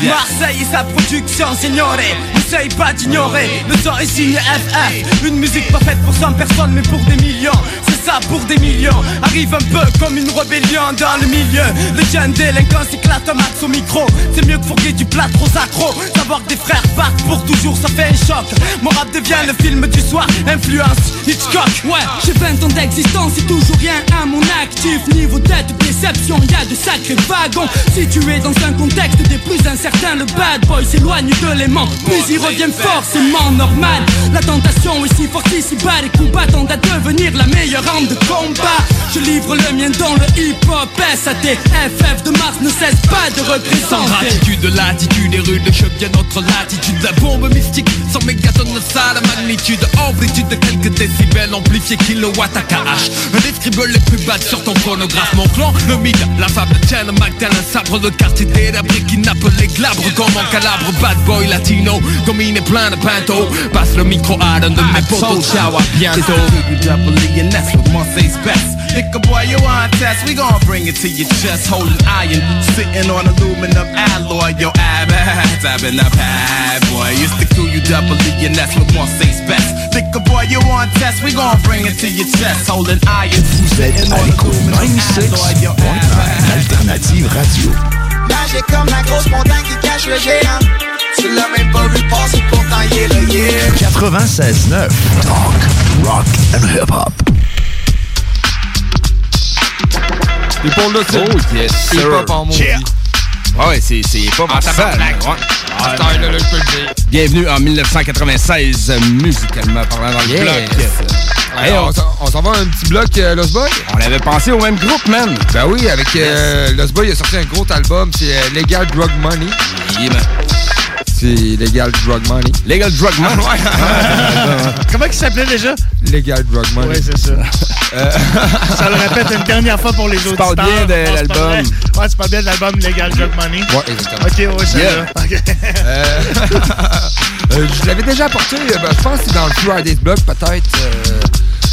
E. Marseille et sa production, signoré N'essaye pas d'ignorer, le temps est signé FF Une musique pas faite pour 100 personnes mais pour des millions. C'est ça pour des millions. Arrive un peu comme une rébellion dans le milieu. Le jeune délinquant s'éclate un max au micro. C'est mieux que fourguer du plat trop accro Savoir que des frères partent pour toujours ça fait un choc. Mon rap devient le film du soir. Influence Hitchcock. Ouais, j'ai 20 ans d'existence et toujours rien à mon actif. Niveau tête, déception, y a de sacrés wagons. Situé dans un contexte des plus incertains Le bad boy s'éloigne de l'aimant. Puis il revient forcément normal. La tentation est si forte ici bas Les combats tendent à devenir la meilleure arme de combat. Je livre le mien dans le hip-hop SAT, FF de Mars ne cesse pas de représenter. Attitude, l'attitude est rude, je viens notre latitude. La bombe mystique, sans mégatonne, ça la magnitude. Amplitude de quelques décibels, amplifié kilowatt à KH Les scribbles les plus bas sur ton chronographe Mon clan, le mythe, la fable tienne, Magdal, un sabre de quartier délabré Qui nappe les glabres comme en calabre Bad boy latino, est plein de pinto Passe le micro à l'un de mes potos, ciao, à bientôt boy, you want test, we gon' bring it to your chest. Holding iron, sitting on aluminum alloy. Yo, bad boy. E and that's what Marseille's best. Liquor boy, you want test, we gon' bring it to your chest. Holding iron, Vous êtes à on. Yo, 96.1 Alternative Radio? Nager comme la grosse montagne qui cache le géant. Tu l'as même pas vu passer, pourtant il est le yeah. 96.9 Talk, Rock and Hip Hop. Et pour le Oh, yes, sir. pas en Yeah. Ah ouais, c'est pas Ah, mal. Ah, là, là, je peux le dire. Bienvenue en 1996, euh, musicalement parlant dans le bloc. Hey, on s'en- on s'en va un petit bloc euh, Lost Boy? On avait pensé au même groupe, man. Ben oui, avec euh, Lost Boy, il a sorti un gros album, c'est euh, Legal Drug Money. Yeah, man. C'est Legal Drug Money. Legal Drug Money? Comment il s'appelait déjà? Legal Drug Money. Ouais, c'est ça. Euh, Ça le répète une dernière fois pour les Tu auditeurs. parles bien de pas l'album. Ouais, tu parles bien de l'album Legal Drug Money. Ouais, exactement. Ok, ouais, c'est Yeah. là. Ok. Euh, euh, je l'avais déjà apporté, euh, ben, je pense que c'est dans le Friday's Blog, peut-être.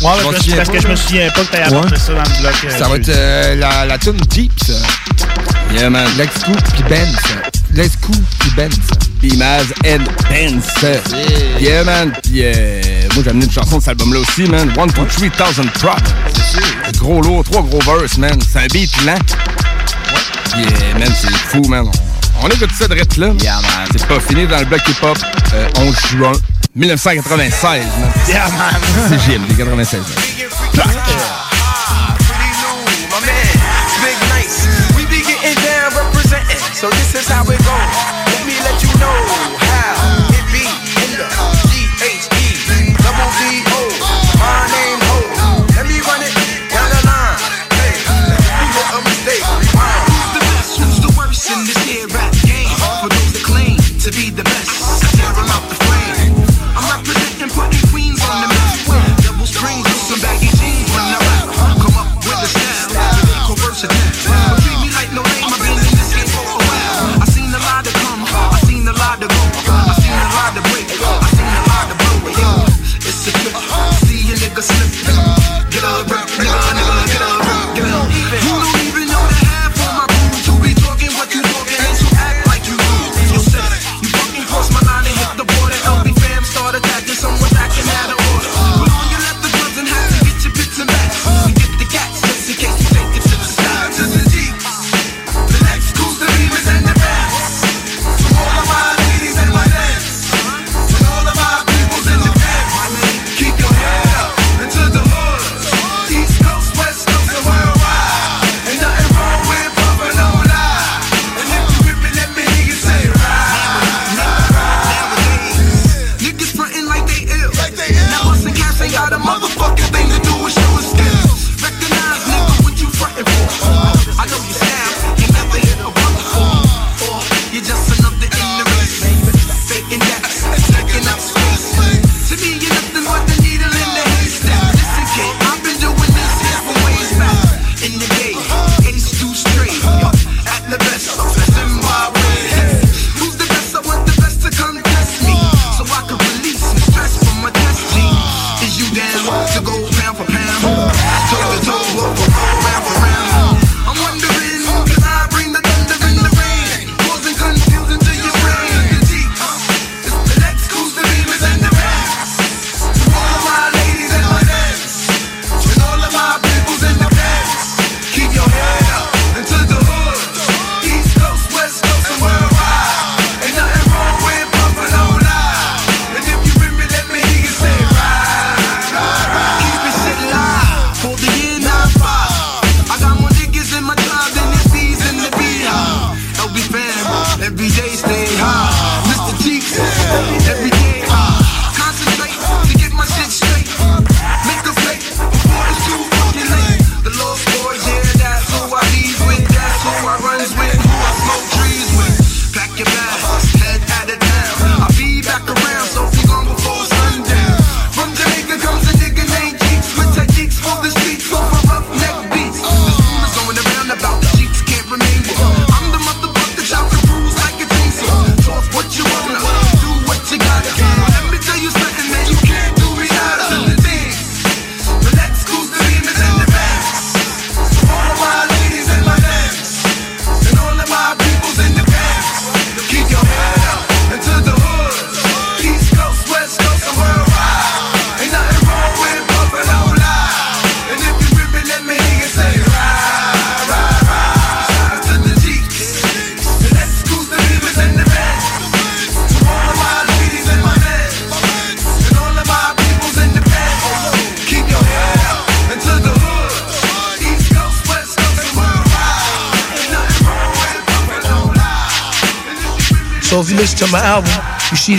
Ouais, je parce, souviens parce pas, que je me souviens pas que t'aies apporté ça dans le bloc. euh, Ça va être euh, la, la tune Jeep, ça. Yeah, man. Lex Coop puis Benz. Lex Coop puis Benz. Imaz and Benz. Yeah, man. Puis euh, moi, j'ai amené une chanson de cet album-là aussi, man. One to 3000 Prop. C'est. Gros lourd, trois gros verses, man. C'est un beat lent. Ouais. Yeah, man, c'est fou, man. On, ça de rette là. Yeah, man. C'est pas fini dans le bloc hip-hop. Euh, 11 juin 1996, man. Yeah, man. C'est 96. Man, getting down representing. So this is how it goes. Let me let you know how Amsterdam.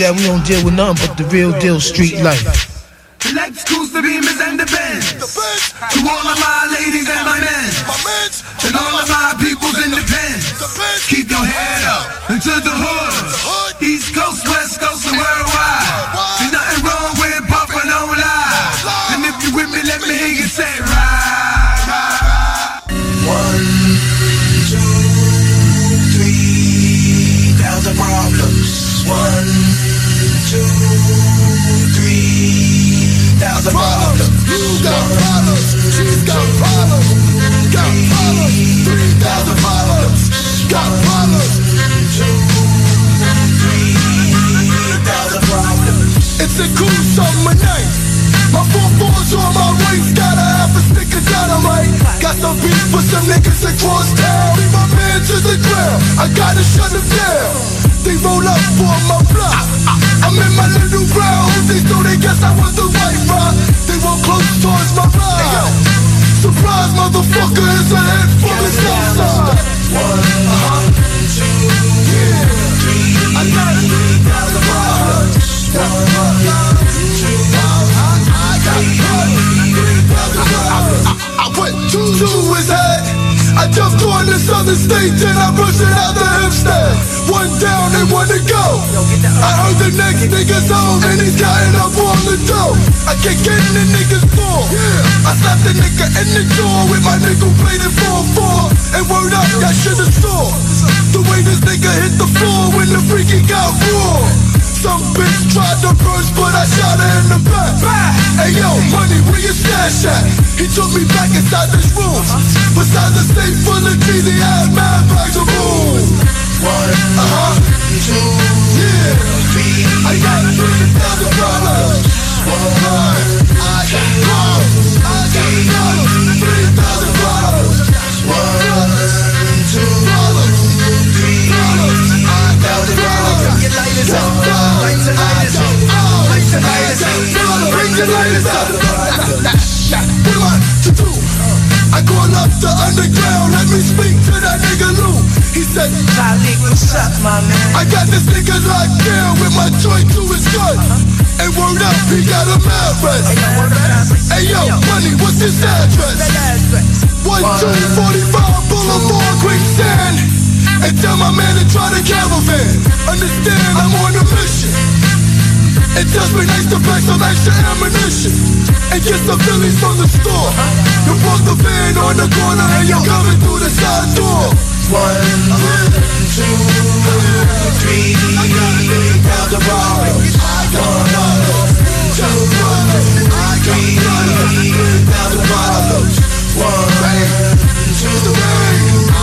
That we don't deal with nothing but the real deal street life. Beef for some niggas across town. Leave my man to the ground. I gotta shut them down. They roll up for my block. I'm in my little so they guess I was the right ride. They close towards my ride. Surprise, motherfucker, it's a head full of Southside. One, uh-huh. two, yeah. three, I got thousand to his head. I jumped on the southern stage and I rushed it out the hipster. One down and one to go. I heard the next nigga's on and he's counting up on the dough. I can't get in the nigga's door. I slapped the nigga in the door with my nickel plated 4-4. And word up, y'all should've saw the way this nigga hit the floor when the freaky got raw. Some bitch tried to burst, but I shot her in the back. Hey yo, money, where your stash at? He took me back inside this room. Besides the state full of cheese, he had mad bags of boom. One, uh-huh, two, yeah, three. I got three thousand dollars. One, I got problems. I got problems. Three thousand dollars. One, two, dollars. Three dollars. I got problems. Get lighters up. Lights and lighters up. Lights and lighters up. Bring your lighters up. What am I to do? I call up the underground, let me speak to that nigga Lou. He said, Khalid, what's up, my man? I got this nigga locked down with my joint to his gut. And word up, he got a mad rest. Hey yo, money, what's his address? 1245 Boulevard, Quicksand. And tell my man to try the caravan. Understand, I'm on a mission. It just be nice to pack some extra ammunition And get some Phillies from the store You park the van on the corner And you're coming through the side door One, two, three two, three thousand problems. One, two, three on the on one trouble I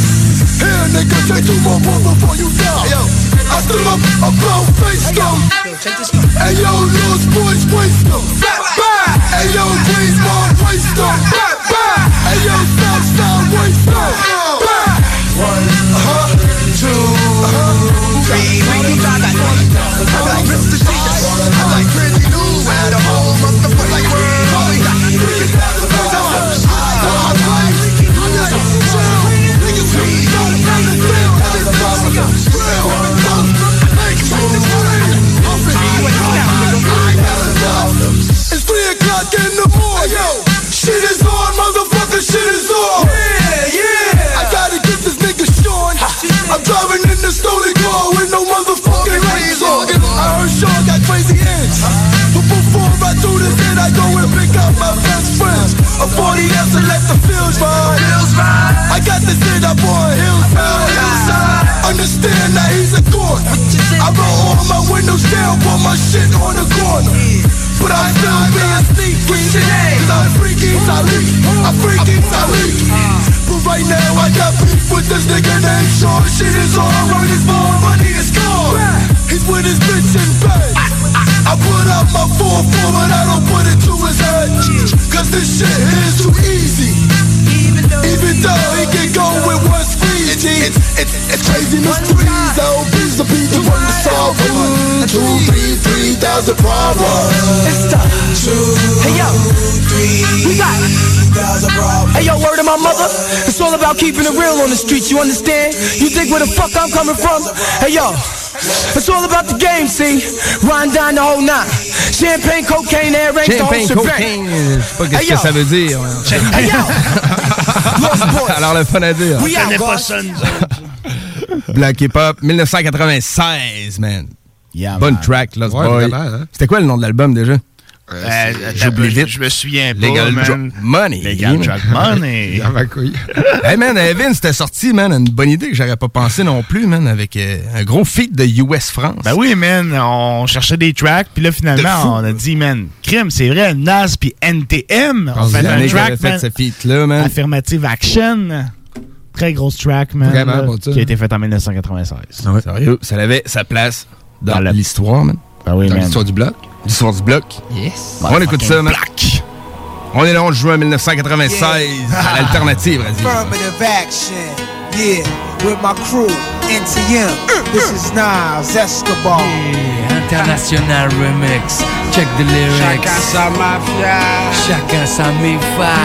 Here nigga, take two more more before you die I stood up, I blow face them Hey yo, lost boys, waste them Hey yo, please, mom, waste them Hey yo, stop, stop, waste them One, uh-huh, two, three. I like Mr. G, I like Pretty Lou, at a whole down, put my shit on the corner. But I'm still being sneaky. Cause I'm freaky, Salik. I'm freaky, Salik. But right now I got beef with this nigga named Sean. Shit is on, right is born, money is gone. He's with his bitch Shin Bet. I put up my full form but I don't put it to his head. Cause this shit is too easy. Even though he can go with one squeeze. It's, it's, it's crazy mysteries. I hope he's the beat the one to solve. One, two, three, three thousand problems. It's time. Hey yo, we got. Hey yo, word of my mother. It's all about keeping it real on the streets. You understand? You think where the fuck I'm coming from? Hey yo. It's all about the game, see? Run down the whole nine. Champagne, cocaine, air range, the whole Champagne, cocaine, je sais pas qu'est-ce Hey, que yo. ça veut dire. Hey yo. Alors, le fun à dire. Pas ça, nous autres. Black Hip Hop, 1996, man. Bonne man. track, Lost Ouais, Boy. hein. C'était quoi le nom de l'album déjà? Euh, J'oublie attends, vite. Je me souviens pas, Legal man. Money. Legal Drop Money. Dans ma couille. hey man, Evan, c'était sorti, man, une bonne idée que j'aurais pas pensé non plus, man, avec euh, un gros feat de US France. Ben oui, man, on cherchait des tracks, puis là, finalement, on a dit, man, crime, c'est vrai, Nas puis NTM, on fait un track, fait man, ce feat-là, man. Affirmative Action, très grosse track, man, Vraiment là, bon, ça. qui a été faite en 1996. Sérieux, ça avait sa place dans, l'histoire, man. Ben oui, dans l'histoire du bloc. Du bloc. Yes. On écoute ça, man. On est le 11 juin 1996 à l'alternative, radio. Affirmative action, yeah, with my crew, NTM. This is Nas Escobar. International remix. Check the lyrics. Chacun sa mafia. Chacun sa mi-fa.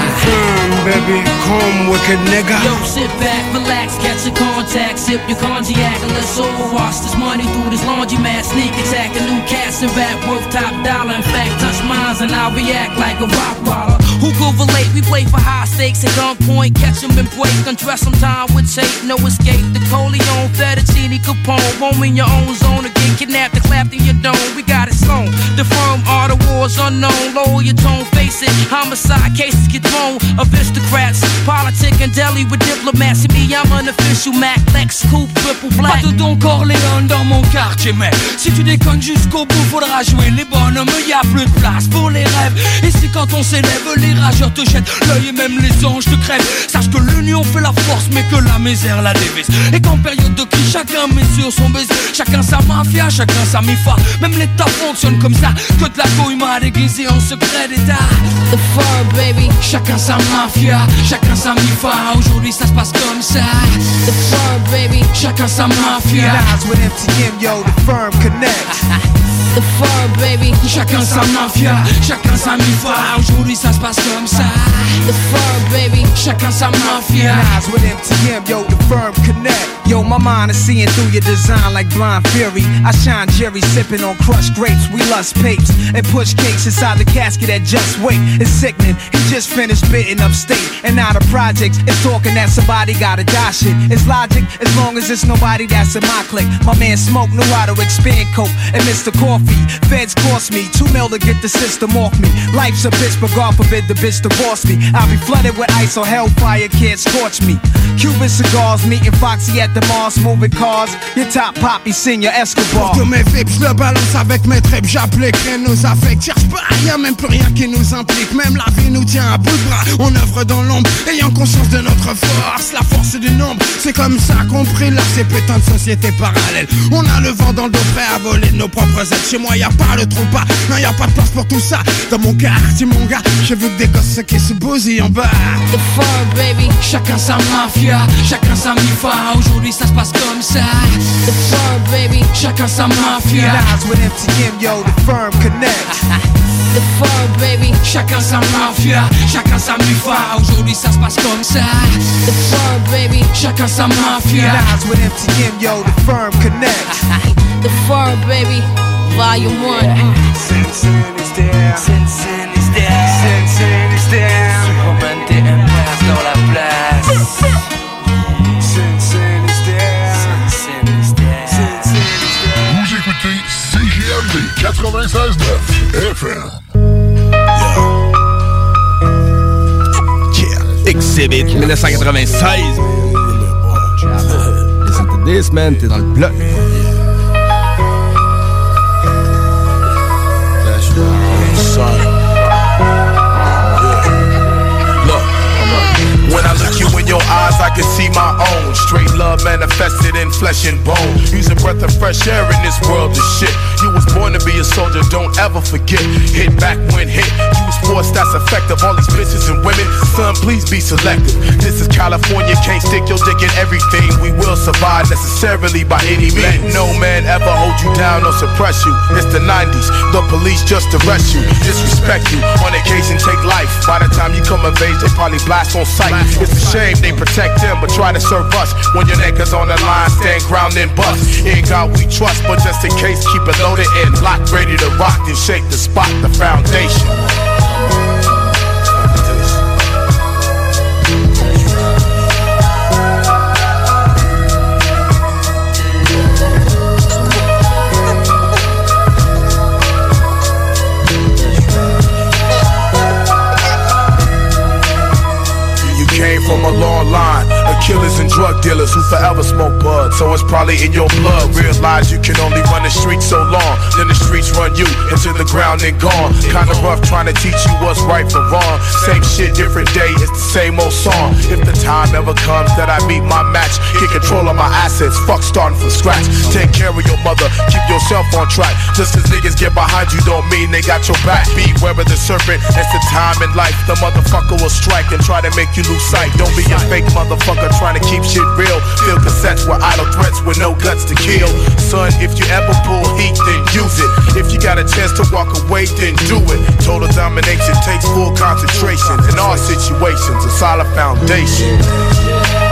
baby, come wicked nigga. Yo, sit back, relax, catch a contact, sip your cognac, and let's all wash this money through this laundromat. Sneak attack, a new cast and rap worth top dollar. In fact, touch mines and I'll react like a rock baller. Who could relate? We play for high stakes at gunpoint, catch 'em and break, undress 'em time with tape, no escape. The Coleon, Fettuccine, Capone, roam in your own zone again, kidnapped and clapped in your dome. We got it sewn. The firm are the wars unknown. Lower your tone, face it. Homicide cases get thrown. Aristocrats, politic and deli with diplomats. See me, I'm an official Mac, Lex, Coupe, triple black. Pas de Don Corleone dans mon quartier, mais si tu déconnes jusqu'au bout, faudra jouer les bonhommes. Y a plus de place pour les rêves. Et si quand on s'élève, les rageurs te jettent l'œil et même les anges te crèvent. Sache que l'union fait la force, mais que la misère la dévise. Et qu'en période de crise, chacun met sur son baiser. Chacun sa mafia, chacun sa mifa. Même l'État fonctionne comme ça. Que de la couille m'a déguisé en secret d'État. The fur, baby. Chacun sa mafia, chacun sa mifa. Aujourd'hui ça se passe comme ça. The fur, baby. Chacun sa mafia. With MTM, yo, the firm connect. The fur, baby. Chacun sa mafia, chacun sa mifa. Aujourd'hui ça se passe comme ça. The fur, baby. Chacun sa mafia. With MTM, yo, the firm connect. Yo, my mind is seeing through your design like blind fury. I shine Jerry sipping on crushed grapes. We lust papes and push cakes inside the casket at just wait. It's sickening. He just finished bitten upstate. And now the projects is talking that somebody gotta die shit. It's logic as long as it's nobody that's in my clique. My man Smoke knew how to expand coke and Mr. Coffee. Feds cost me two mil to get the system off me. Life's a bitch, but God forbid the bitch divorce me. I'll be flooded with ice or hellfire can't scorch me. Cuban cigars, meeting Foxy at the Mars, moving cars. Your top poppy, senior Escobar. Pour tous mes vips, je le balance avec mes tripes, j'applique rien nous affecte. Cherche pas à rien, même plus rien qui nous implique. Même la vie nous tient à bout de bras. On œuvre dans l'ombre, ayant conscience de notre force. La force du nombre, c'est comme ça qu'on prie là, ces putains de sociétés parallèles. On a le vent dans le dos, prêt à voler de nos propres ailes. Chez moi, y a pas le trompe pas, non, y a pas de place pour tout ça. Dans mon quartier, mon gars, j'ai vu que des gosses qui se bousillent en bas. The fur, baby. Chacun sa mafia, chacun sa mifa. Aujourd'hui ça se passe comme ça. The firm baby. Chacun sa mafia. Nas with MTM, yo, the firm connect. The firm baby. Chacun sa mafia, chacun sa mifa. Aujourd'hui ça se passe comme ça. The firm baby. Chacun sa mafia. Nas with MTM, yo, the firm connect. The firm baby. Volume 1. Sin is there. Sin Sin is there. Sin Sin 96.9 FM. Exhibit 1996. Listen to this, man, t'es dans le bloc. Look, when I look you in your eyes, I can see my own. Straight love manifested in flesh and bone. A breath of fresh air in this world of shit. You was born to be a soldier, don't ever forget. Hit back when hit. Use force that's effective. All these bitches and women, son, please be selective. This is California, can't stick your dick in everything. We will survive necessarily by any means. Let no man ever hold you down or suppress you. It's the 90s, the police just arrest you, disrespect you. On occasion, take life. By the time you come of age, they probably blast on sight. It's a shame they protect but try to serve us. When your neck is on the line, stand ground and bust. In God we trust, but just in case, keep it loaded and locked, ready to rock and shake the spot, the foundation. You came from a long line killers and drug dealers who forever smoke bud. So it's probably in your blood. Realize you can only run the streets so long. Then the streets run you into the ground and gone. Kinda rough trying to teach you what's right from wrong. Same shit, different day, it's the same old song. If the time ever comes that I meet my match, get control of my assets, fuck starting from scratch. Take care of your mother, keep yourself on track. Just as niggas get behind you don't mean they got your back. Beware of the serpent, it's the time in life. The motherfucker will strike and try to make you lose sight. Don't be a fake motherfucker trying to keep shit real. Feel cassettes with idle threats with no guts to kill. Son, if you ever pull heat, then use it. If you got a chance to walk away, then do it. Total domination takes full concentration. In all situations, a solid foundation.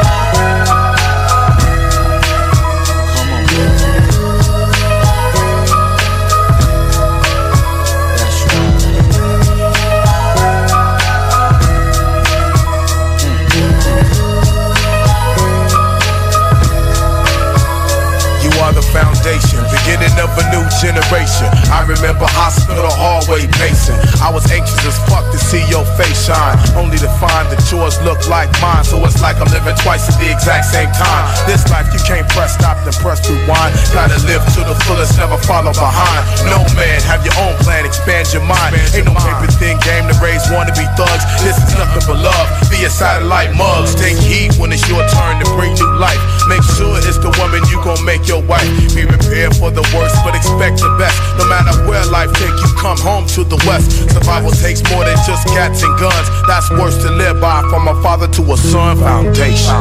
Foundation, beginning of a new generation. I remember hospital hallway pacing. I was anxious as fuck to see your face shine, only to find that yours look like mine. So it's like I'm living twice at the exact same time. This life you can't press stop then press rewind. Gotta live to the fullest, never follow behind. No man, have your own plan, expand your mind. Ain't no paper thin game to raise wannabe thugs. This is nothing but love. Be a satellite mugs. Take heed when it's your turn to bring new life. Make sure it's the woman you gon' make your wife. Be prepared for the worst, but expect the best. No matter where life take you, come home to the west. Survival takes more than just cats and guns. That's worse to live by. From a father to a son, foundation.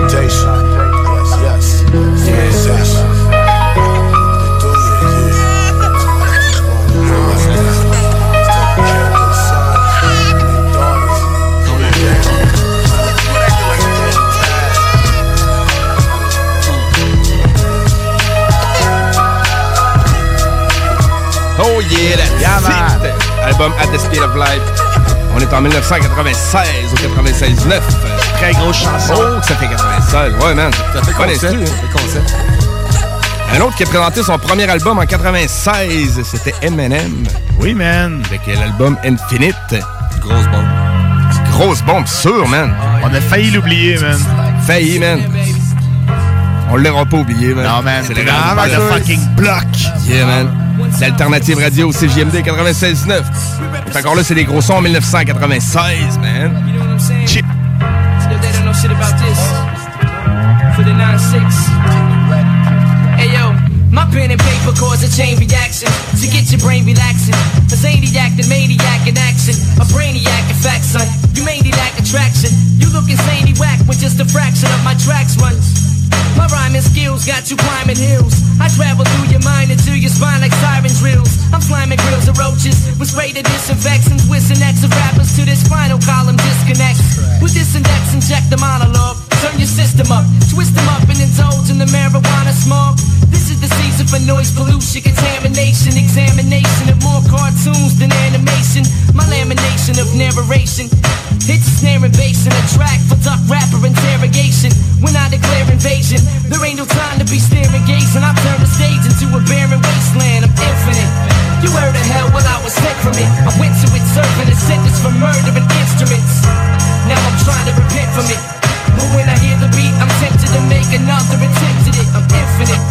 Foundation. Yes, yes. Foundation. Yeah, that's Yeah, man. it. Album At the Speed of Light. On est en 1996 au 96.9. Très grosse chanson. Oh, ça fait 96. Ouais, man. Ça fait concept. instru. Ça fait concept. Un autre qui a présenté son premier album en 96, c'était Eminem. Oui, man. Avec l'album Infinite. Grosse bombe. Grosse bombe, sûr, man. On a failli l'oublier, man. Failli, man. On l'aura pas oublié, man. Non, man. C'est le Grand grand motherfucking bloc. Yeah, man. L'alternative radio CGMD 96.9. Fait encore là, c'est des gros sons en 1996, man. Chip. Yo, they don't know shit about this. For the 9-6. Hey yo, my pen and paper cause a chain reaction to get your brain relaxing. Action. A son. You lack. You whack just a fraction of my tracks. My rhyming skills got you climbing hills. I travel through your mind into your spine like siren drills. I'm slamming grills of roaches with spray to disinfect and twist and X of rappers to this spinal column disconnects. With this index, and check the monologue. Turn your system up, twist them up and indulge in the marijuana smoke. This is the season for noise pollution, contamination, examination of more cartoons than animation. My lamination of narration. Hits snare and bass in a track for duck rapper interrogation. When I declare invasion, there ain't no time to be staring gazing. I turn the stage into a barren wasteland. I'm infinite. You heard of hell, well I was sent from it. I went to it serving a sentence for murdering instruments. Now I'm trying to repent from it. But when I hear the beat, I'm tempted to make another attempt at it. I'm infinite.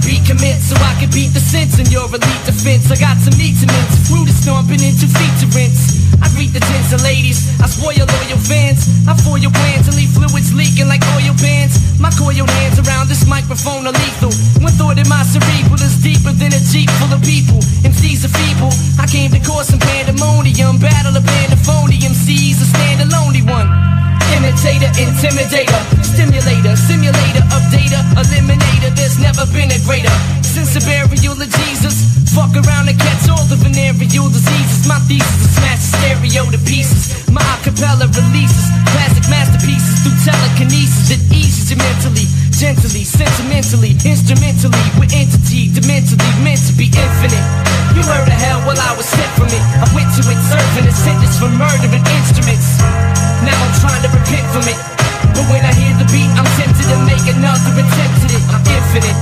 Beat commence so I can beat the sense in your elite defense. I got some needs to mince. Fruit is stomping into featurings. I greet the tens of ladies. I spoil loyal fans. I foil your plans and leave fluids leaking like oil pans. My coiled hands around this microphone are lethal. One thought in my cerebral is deeper than a jeep full of people. MCs are feeble. I came to cause some pandemonium. Battle of pandemonium. MCs a stand a lonely one. Imitator, intimidator, stimulator, simulator of data, eliminator. There's never been a greater Since the burial of Jesus. Fuck around and catch all the venereal diseases. My thesis is smash stereo to pieces. My acapella releases classic masterpieces through telekinesis. It eases you mentally, gently, sentimentally, instrumentally, with entity, dimentally meant to be infinite. You heard of hell while I was sent from it. I went to it serving a sentence for murdering instruments. Repent from it. But when I hear the beat, I'm tempted to make another attempt at it. I'm infinite.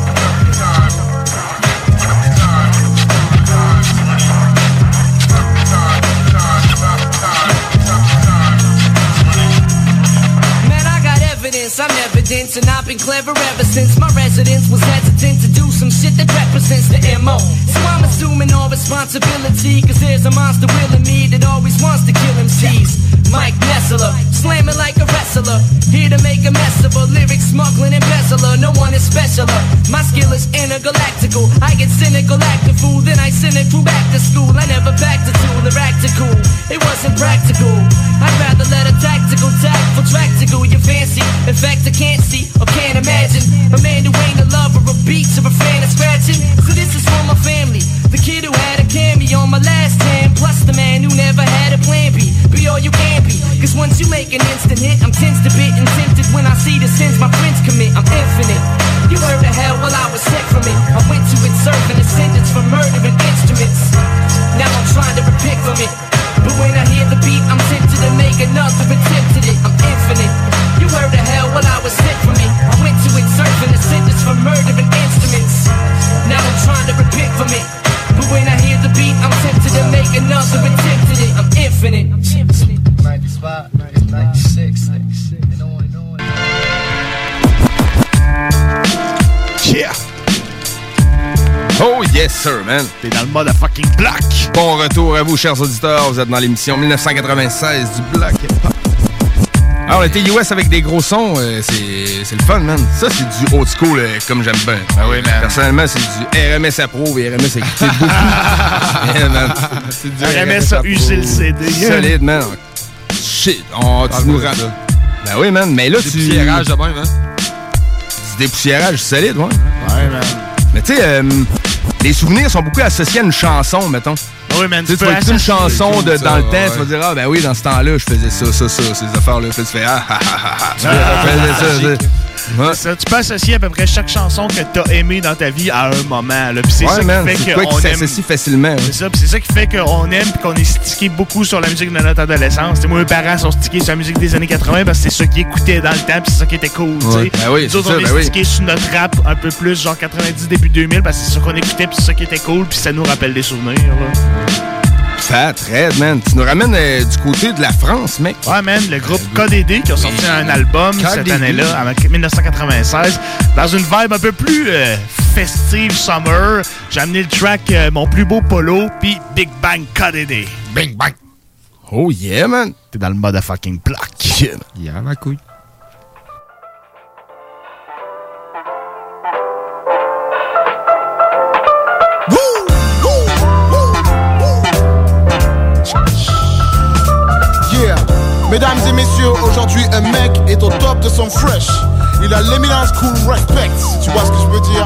Man, I got evidence, I'm evidence, and I've been clever ever since my residence was hesitant to do some shit that represents the MO. So I'm assuming all responsibility, cause there's a monster willing me that always wants to kill MCs. Mike Nessler, slamming like a wrestler, here to make a mess of a lyric smuggling embezzler. No one is specialer. My skill is intergalactical. I get cynical, act a fool, then I cynic through back to school. I never back to tool or act a cool. It wasn't practical. I'd rather let a tactical, tactful track to go. You fancy? In fact, I can't see or can't imagine a man who ain't a lover of beats or a fan of scratching. So this is for my family. The kid who had a cameo on my last hand, plus the man who never had a plan B. Be all you can be. Cause once you make an instant hit, I'm tense to bit and tempted when I see the sins my friends commit. I'm infinite. You heard the hell while I was sick from it. I went to it serving a sentence for murdering instruments. Now I'm trying to repent from it. But when I hear the beat, I'm tempted to make another attempt at it. I'm infinite. You heard of hell while I was sick from it. I went to it serving a sentence for murdering instruments. Now I'm trying to repent from it. But when I hear the beat, I'm tempted to make another attempt at it. I'm infinite. Yeah! Oh yes sir, man! T'es dans le mode fucking block! Bon retour à vous, chers auditeurs. Vous êtes dans l'émission 1996 du Block. Alors, on était US avec des gros sons, euh, c'est c'est le fun, man. Ça, c'est du old school, euh, comme j'aime bien. Ah oui, man. Personnellement, c'est du RMS approuve et RMS a écouté beaucoup. Yeah, man. C'est du RMS a usé le CD. Solide, man. Shit, on, tu nous rends. Ben oui, man, mais là, Des tu... de même, hein? Poussiérages solides, ouais. Ouais, man. Mais tu sais, euh, les souvenirs sont beaucoup associés à une chanson, mettons. Oui, man, Tu sais, tu vas écouter une chanson de, dans le temps, ouais. tu vas dire, ah ben oui, dans ce temps-là, je faisais ça, ça, ça, ces affaires-là. Puis tu fais, ah, ah, ah, ah, ah. Ouais. Ça, tu peux associer à peu près chaque chanson que t'as aimé dans ta vie à un moment. Là. Puis c'est Ouais, ça man, qui fait qu'on aime. s'associe facilement. C'est ça, puis c'est ça qui fait qu'on aime puis qu'on est stické beaucoup sur la musique de notre adolescence. T'sais, moi, mes parents sont stickés sur la musique des années 80 parce que c'est ça qu'ils écoutaient dans le temps puis c'est ça qui était cool. Ouais. Ben oui, Nous autres, ça, on est ben oui. sur notre rap un peu plus, genre 90, début 2000 parce que c'est ça qu'on écoutait puis c'est ça qui était cool puis ça nous rappelle des souvenirs. Là. Fat, Red, man. Tu nous ramènes euh, du côté de la France, mec. Ouais, man, le groupe KDD qui a sorti un album cette année-là, en 1996, dans une vibe un peu plus euh, festive, summer. J'ai amené le track euh, Mon plus beau polo, puis Big Bang KDD. Bing, bang! Oh yeah, man. T'es dans le mode à fucking block. Yeah, ma couille. Mesdames et messieurs, aujourd'hui un mec est au top de son fresh. Il a l'éminence cool respect, tu vois ce que je veux dire?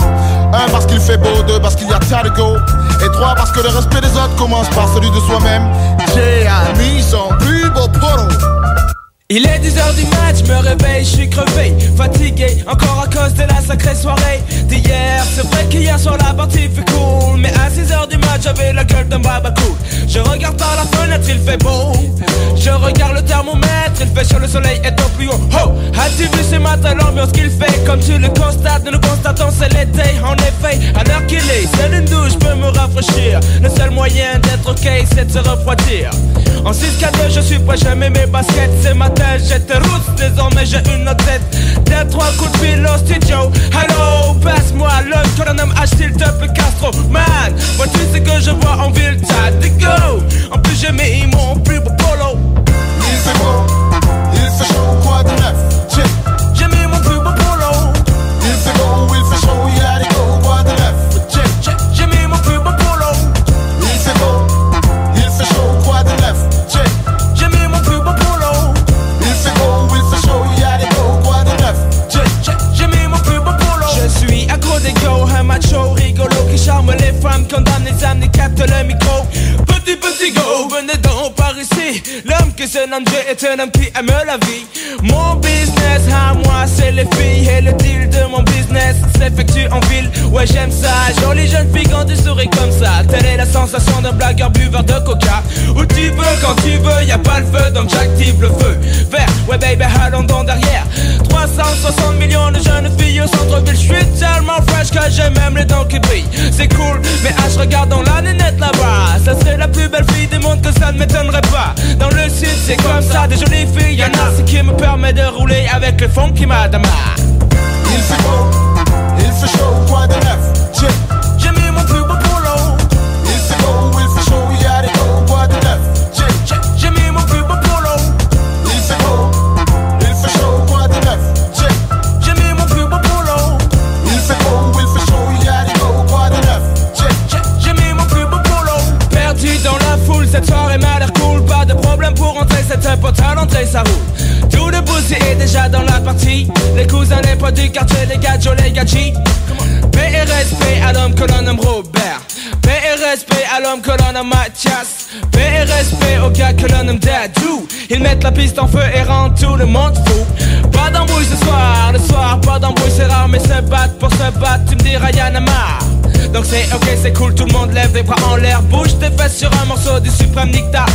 Un parce qu'il fait beau, deux parce qu'il y a tas de go. Et trois parce que le respect des autres commence par celui de soi-même. J'ai mis son plus beau polo. Il est 10h du match, me réveille, je suis crevé, fatigué, encore à cause de la sacrée soirée d'hier. C'est vrai qu'hier soir la partie fait cool, mais à 6h du match j'avais la gueule d'un babacool. Je regarde par la fenêtre, il fait beau. Je regarde le thermomètre, il fait chaud, le soleil est au plus haut. Oh, as-tu vu ce matin l'ambiance qu'il fait? Comme tu le constates, nous le constatons, c'est l'été. En effet, à l'heure qu'il est, seule une douche peut me rafraîchir. Le seul moyen d'être ok, c'est de se refroidir. En 6-4-2, je suis prêt, j'ai mis mes baskets. C'est ma J'étais roots, désormais j'ai une autre tête. Des trois coups de fil au studio. Hello, passe-moi le colonel H s'il te plaît Castro Man, vois-tu ce que je vois en ville? T'as go En plus j'ai mis mon plus beau polo. Il fait beau, il fait chaud, quoi de neuf, le micro. Petit petit go, venez donc par ici. L'homme qui se nomme Jay est un homme qui aime la vie. Mon business à moi, c'est les filles. Et le deal de mon business s'effectue en ville. Ouais, j'aime ça. Jolie jeune fille quand tu souris comme ça. Telle est la sensation d'un blagueur buveur de coca. Où tu veux, quand tu veux, y a pas le feu, donc j'active le feu. Vert, ouais, baby, allons donc derrière. 360 millions de jeunes filles au centre-ville. J'suis tellement fresh que j'ai même les dents qui brillent. C'est cool, mais ah, je regarde dans la nénette là-bas. Ça serait la plus belle fille du monde que ça ne m'étonnerait pas. Dans le sud, c'est comme ça, des jolies filles. Y'en a ce qui me permet de rouler avec le fond qui m'adama. Il fait beau, il fait chaud, quoi de neuf? J'ai J'ai mis mon plus beau à l'entrée, ça roule. Tout le pussy est déjà dans la partie. Les cousins, les potes du quartier, les gadgets, les gadgets. PRSP à l'homme que l'on nomme Robert. PRSP à l'homme que l'on nomme Mathias. PRSP au gars que l'on nomme Dadou. Ils mettent la piste en feu et rendent tout le monde fou. Pas d'embrouille ce soir, le soir, pas d'embrouille, c'est rare, mais se battre pour se battre, tu me diras y'en a marre. Donc c'est ok, c'est cool, tout le monde lève les bras en l'air, bouge tes fesses sur un morceau du suprême Nicta.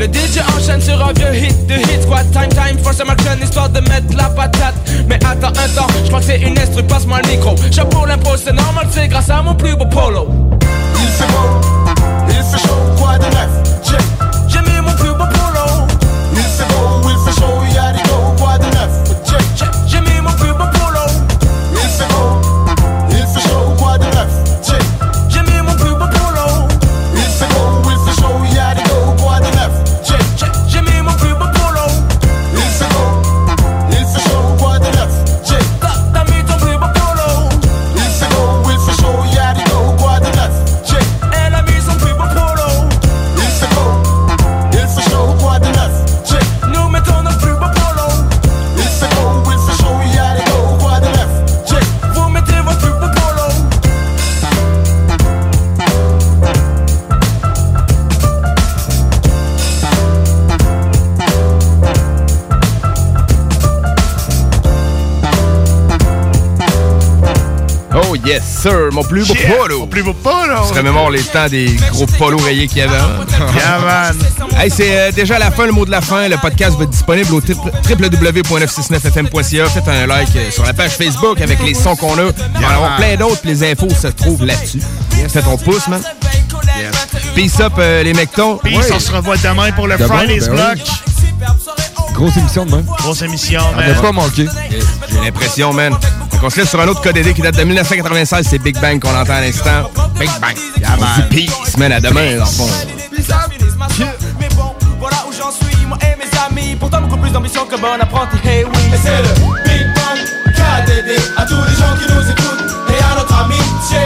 Le DJ enchaîne sur un vieux hit de hit squad Time time. For some action histoire de mettre la patate. Mais attends un temps, je crois que c'est une instru, passe-moi le micro. Chapeau l'impro, c'est normal, c'est grâce à mon plus beau polo. Il fait beau, il fait chaud, quoi de neuf? Yes sir, mon plus beau Yeah, polo. mon plus beau polo. Je remémore les temps des gros polos rayés qu'il y avait. hein. Yeah, man. Hey, c'est euh, déjà la fin, le mot de la fin. Le podcast va être disponible au www.969fm.ca. Faites un like euh, sur la page Facebook avec les sons qu'on a. Il va y en avoir plein d'autres, les infos se trouvent là-dessus. Fais ton pouce, man. Peace up, euh, les mectons. Peace, Ouais. on se revoit demain pour le Demain, Friday's ben Block. Grosse émission demain. Grosse émission, On man. n'a pas manqué. J'ai l'impression, man. Donc, on se laisse sur un autre code AD qui date de 1996. C'est Big Bang qu'on entend à l'instant. Big Bang. on dit peace, man, à demain, dans le fond. Mais bon, voilà où j'en suis, moi et mes amis Pourtant beaucoup plus d'ambition que bon apprenti, hey oui Et c'est le Big Bang KDD à tous les gens qui nous écoutent et à notre amitié.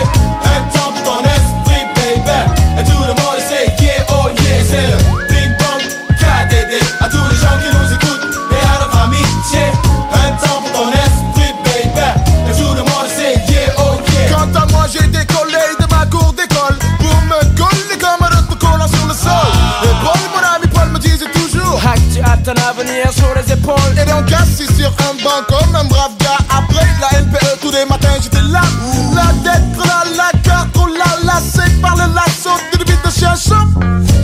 Ton avenir sur les épaules. Et donc assis sur un banc comme un brave gars. Après la NPE tous les matins j'étais là. La là, la carte on l'a lassé par le lasso de bite de chaud.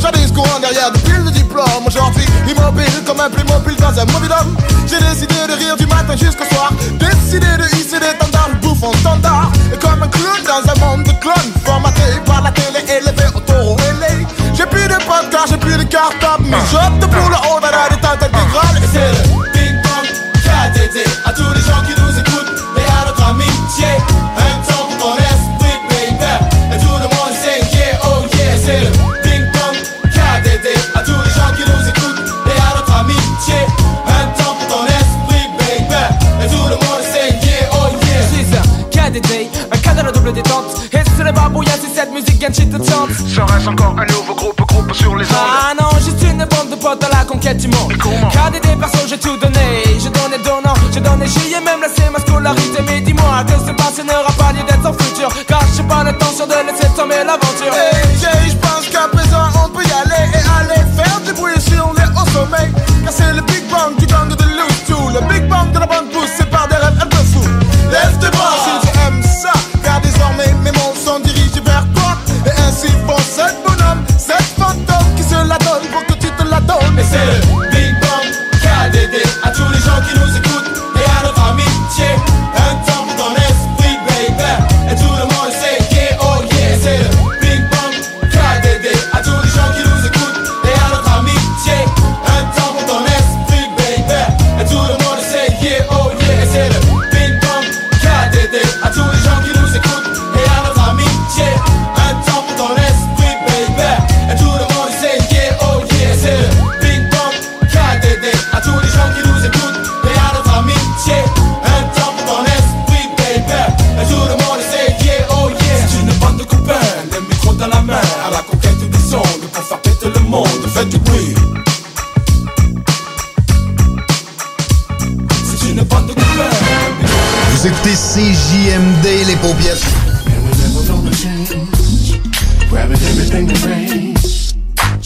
J'avais ce courant derrière depuis le diplôme. Aujourd'hui immobile comme un Playmobil dans un mobile homme J'ai décidé de rire du matin jusqu'au soir. Décidé de hisser des tendards, le bouffon standard. Et comme un clown dans un monde de clones Formaté par la télé élevé au taureau ailé J'ai plus de car j'ai plus de cartable Mais j'opte pour le haut Et c'est le Bang KDD À tous les gens qui nous écoutent Et à notre amitié Un temps pour ton esprit baby. Et tout le monde sait yeah oh yeah C'est le Bang KDD À tous les gens qui nous écoutent Et à notre amitié Un temps pour ton esprit baby. Et tout le monde sait yeah oh yeah. C'est un KDD, un cadre à double détente. Et c'est les babouillas, si cette musique gagne te chante Serait-ce encore un du monde KDD perso, j'ai tout donné. J'ai donné donnant, j'ai donné j'y ai même laissé ma scolarité. Mais dis-moi que ce passé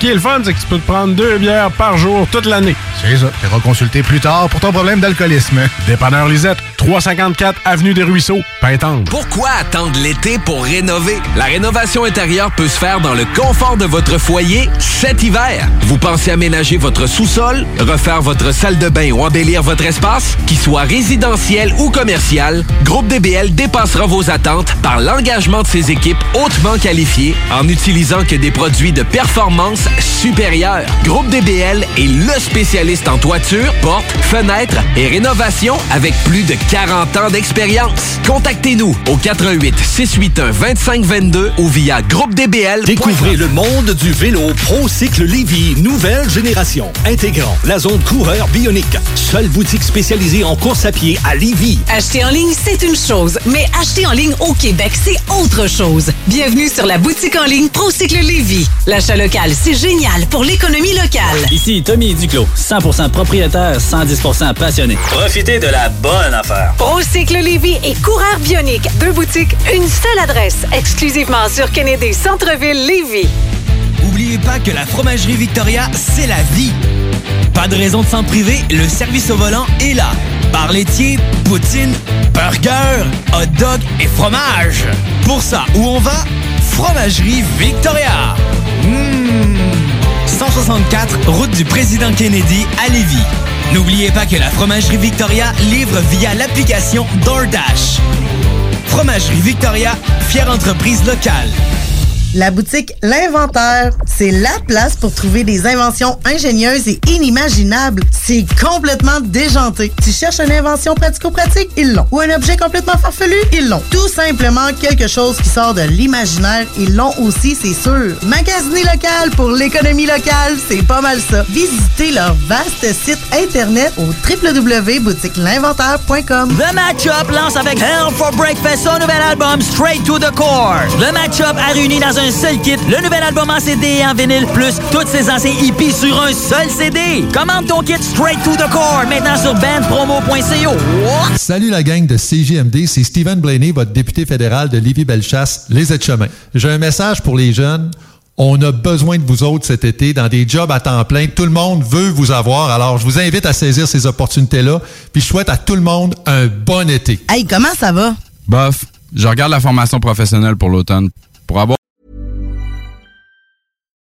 Ce qui est le fun, c'est que tu peux te prendre deux bières par jour toute l'année. C'est ça. Tu consulter plus tard pour ton problème d'alcoolisme. Dépanneur Lisette, 354 Avenue des Ruisseaux, Pintendre. Pourquoi attendre l'été pour rénover? La rénovation intérieure peut se faire dans le confort de votre foyer cet hiver. Vous pensez aménager votre sous-sol, refaire votre salle de bain ou embellir votre espace? Qu'il soit résidentiel ou commercial, Groupe DBL dépassera vos attentes par l'engagement de ses équipes hautement qualifiées en n'utilisant que des produits de performance supérieure. Groupe DBL est le spécialiste en toiture, portes, fenêtres et rénovation avec plus de 40 ans d'expérience. Contactez-nous au 88 681 2522 ou via groupedbl. Découvrez le monde du vélo ProCycle Lévy, nouvelle génération, intégrant la zone coureur bionique. Seule boutique spécialisée en course à pied à Lévy. Acheter en ligne, c'est une chose, mais acheter en ligne au Québec, c'est autre chose. Bienvenue sur la boutique en ligne ProCycle Lévy. L'achat local, c'est génial pour l'économie locale. Ici Tommy Duclos, 100% propriétaire, 110% passionné. Profitez de la bonne affaire. ProCycle Lévy et Coureur Bionique. Deux boutiques, une seule adresse. Exclusivement sur Kennedy Centre-Ville Lévy. N'oubliez pas que la fromagerie Victoria, c'est la vie. Pas de raison de s'en priver, le service au volant est là. Bar laitier, poutine, burger, hot dog et fromage. Pour ça, où on va? Fromagerie Victoria. Mmh. 164, route du président Kennedy à Lévis. N'oubliez pas que la Fromagerie Victoria livre via l'application DoorDash. Fromagerie Victoria, fière entreprise locale. La boutique L'Inventaire, c'est la place pour trouver des inventions ingénieuses et inimaginables. C'est complètement déjanté. Tu cherches une invention pratico-pratique? Ils l'ont. Ou un objet complètement farfelu? Ils l'ont. Tout simplement quelque chose qui sort de l'imaginaire? Ils l'ont aussi, c'est sûr. Magasiner local pour l'économie locale, c'est pas mal ça. Visitez leur vaste site internet au www.boutiquelinventaire.com. The Matchup lance avec Hell for Breakfast son nouvel album Straight to the Core. Le Matchup a réuni dans seul kit le nouvel album en CD et en vinyle, plus toutes ses anciens hippies sur un seul CD. Commande ton kit Straight to the Core maintenant sur bandpromo.co. Salut la gang de CGMD, c'est Stephen Blaney, votre député fédéral de Lévis-Bellechasse, les aides-chemins. J'ai un message pour les jeunes. On a besoin de vous autres cet été dans des jobs à temps plein. Tout le monde veut vous avoir. Alors, je vous invite à saisir ces opportunités-là. Puis, je souhaite à tout le monde un bon été. Hey, comment ça va? Bof, je regarde la formation professionnelle pour l'automne. Pour avoir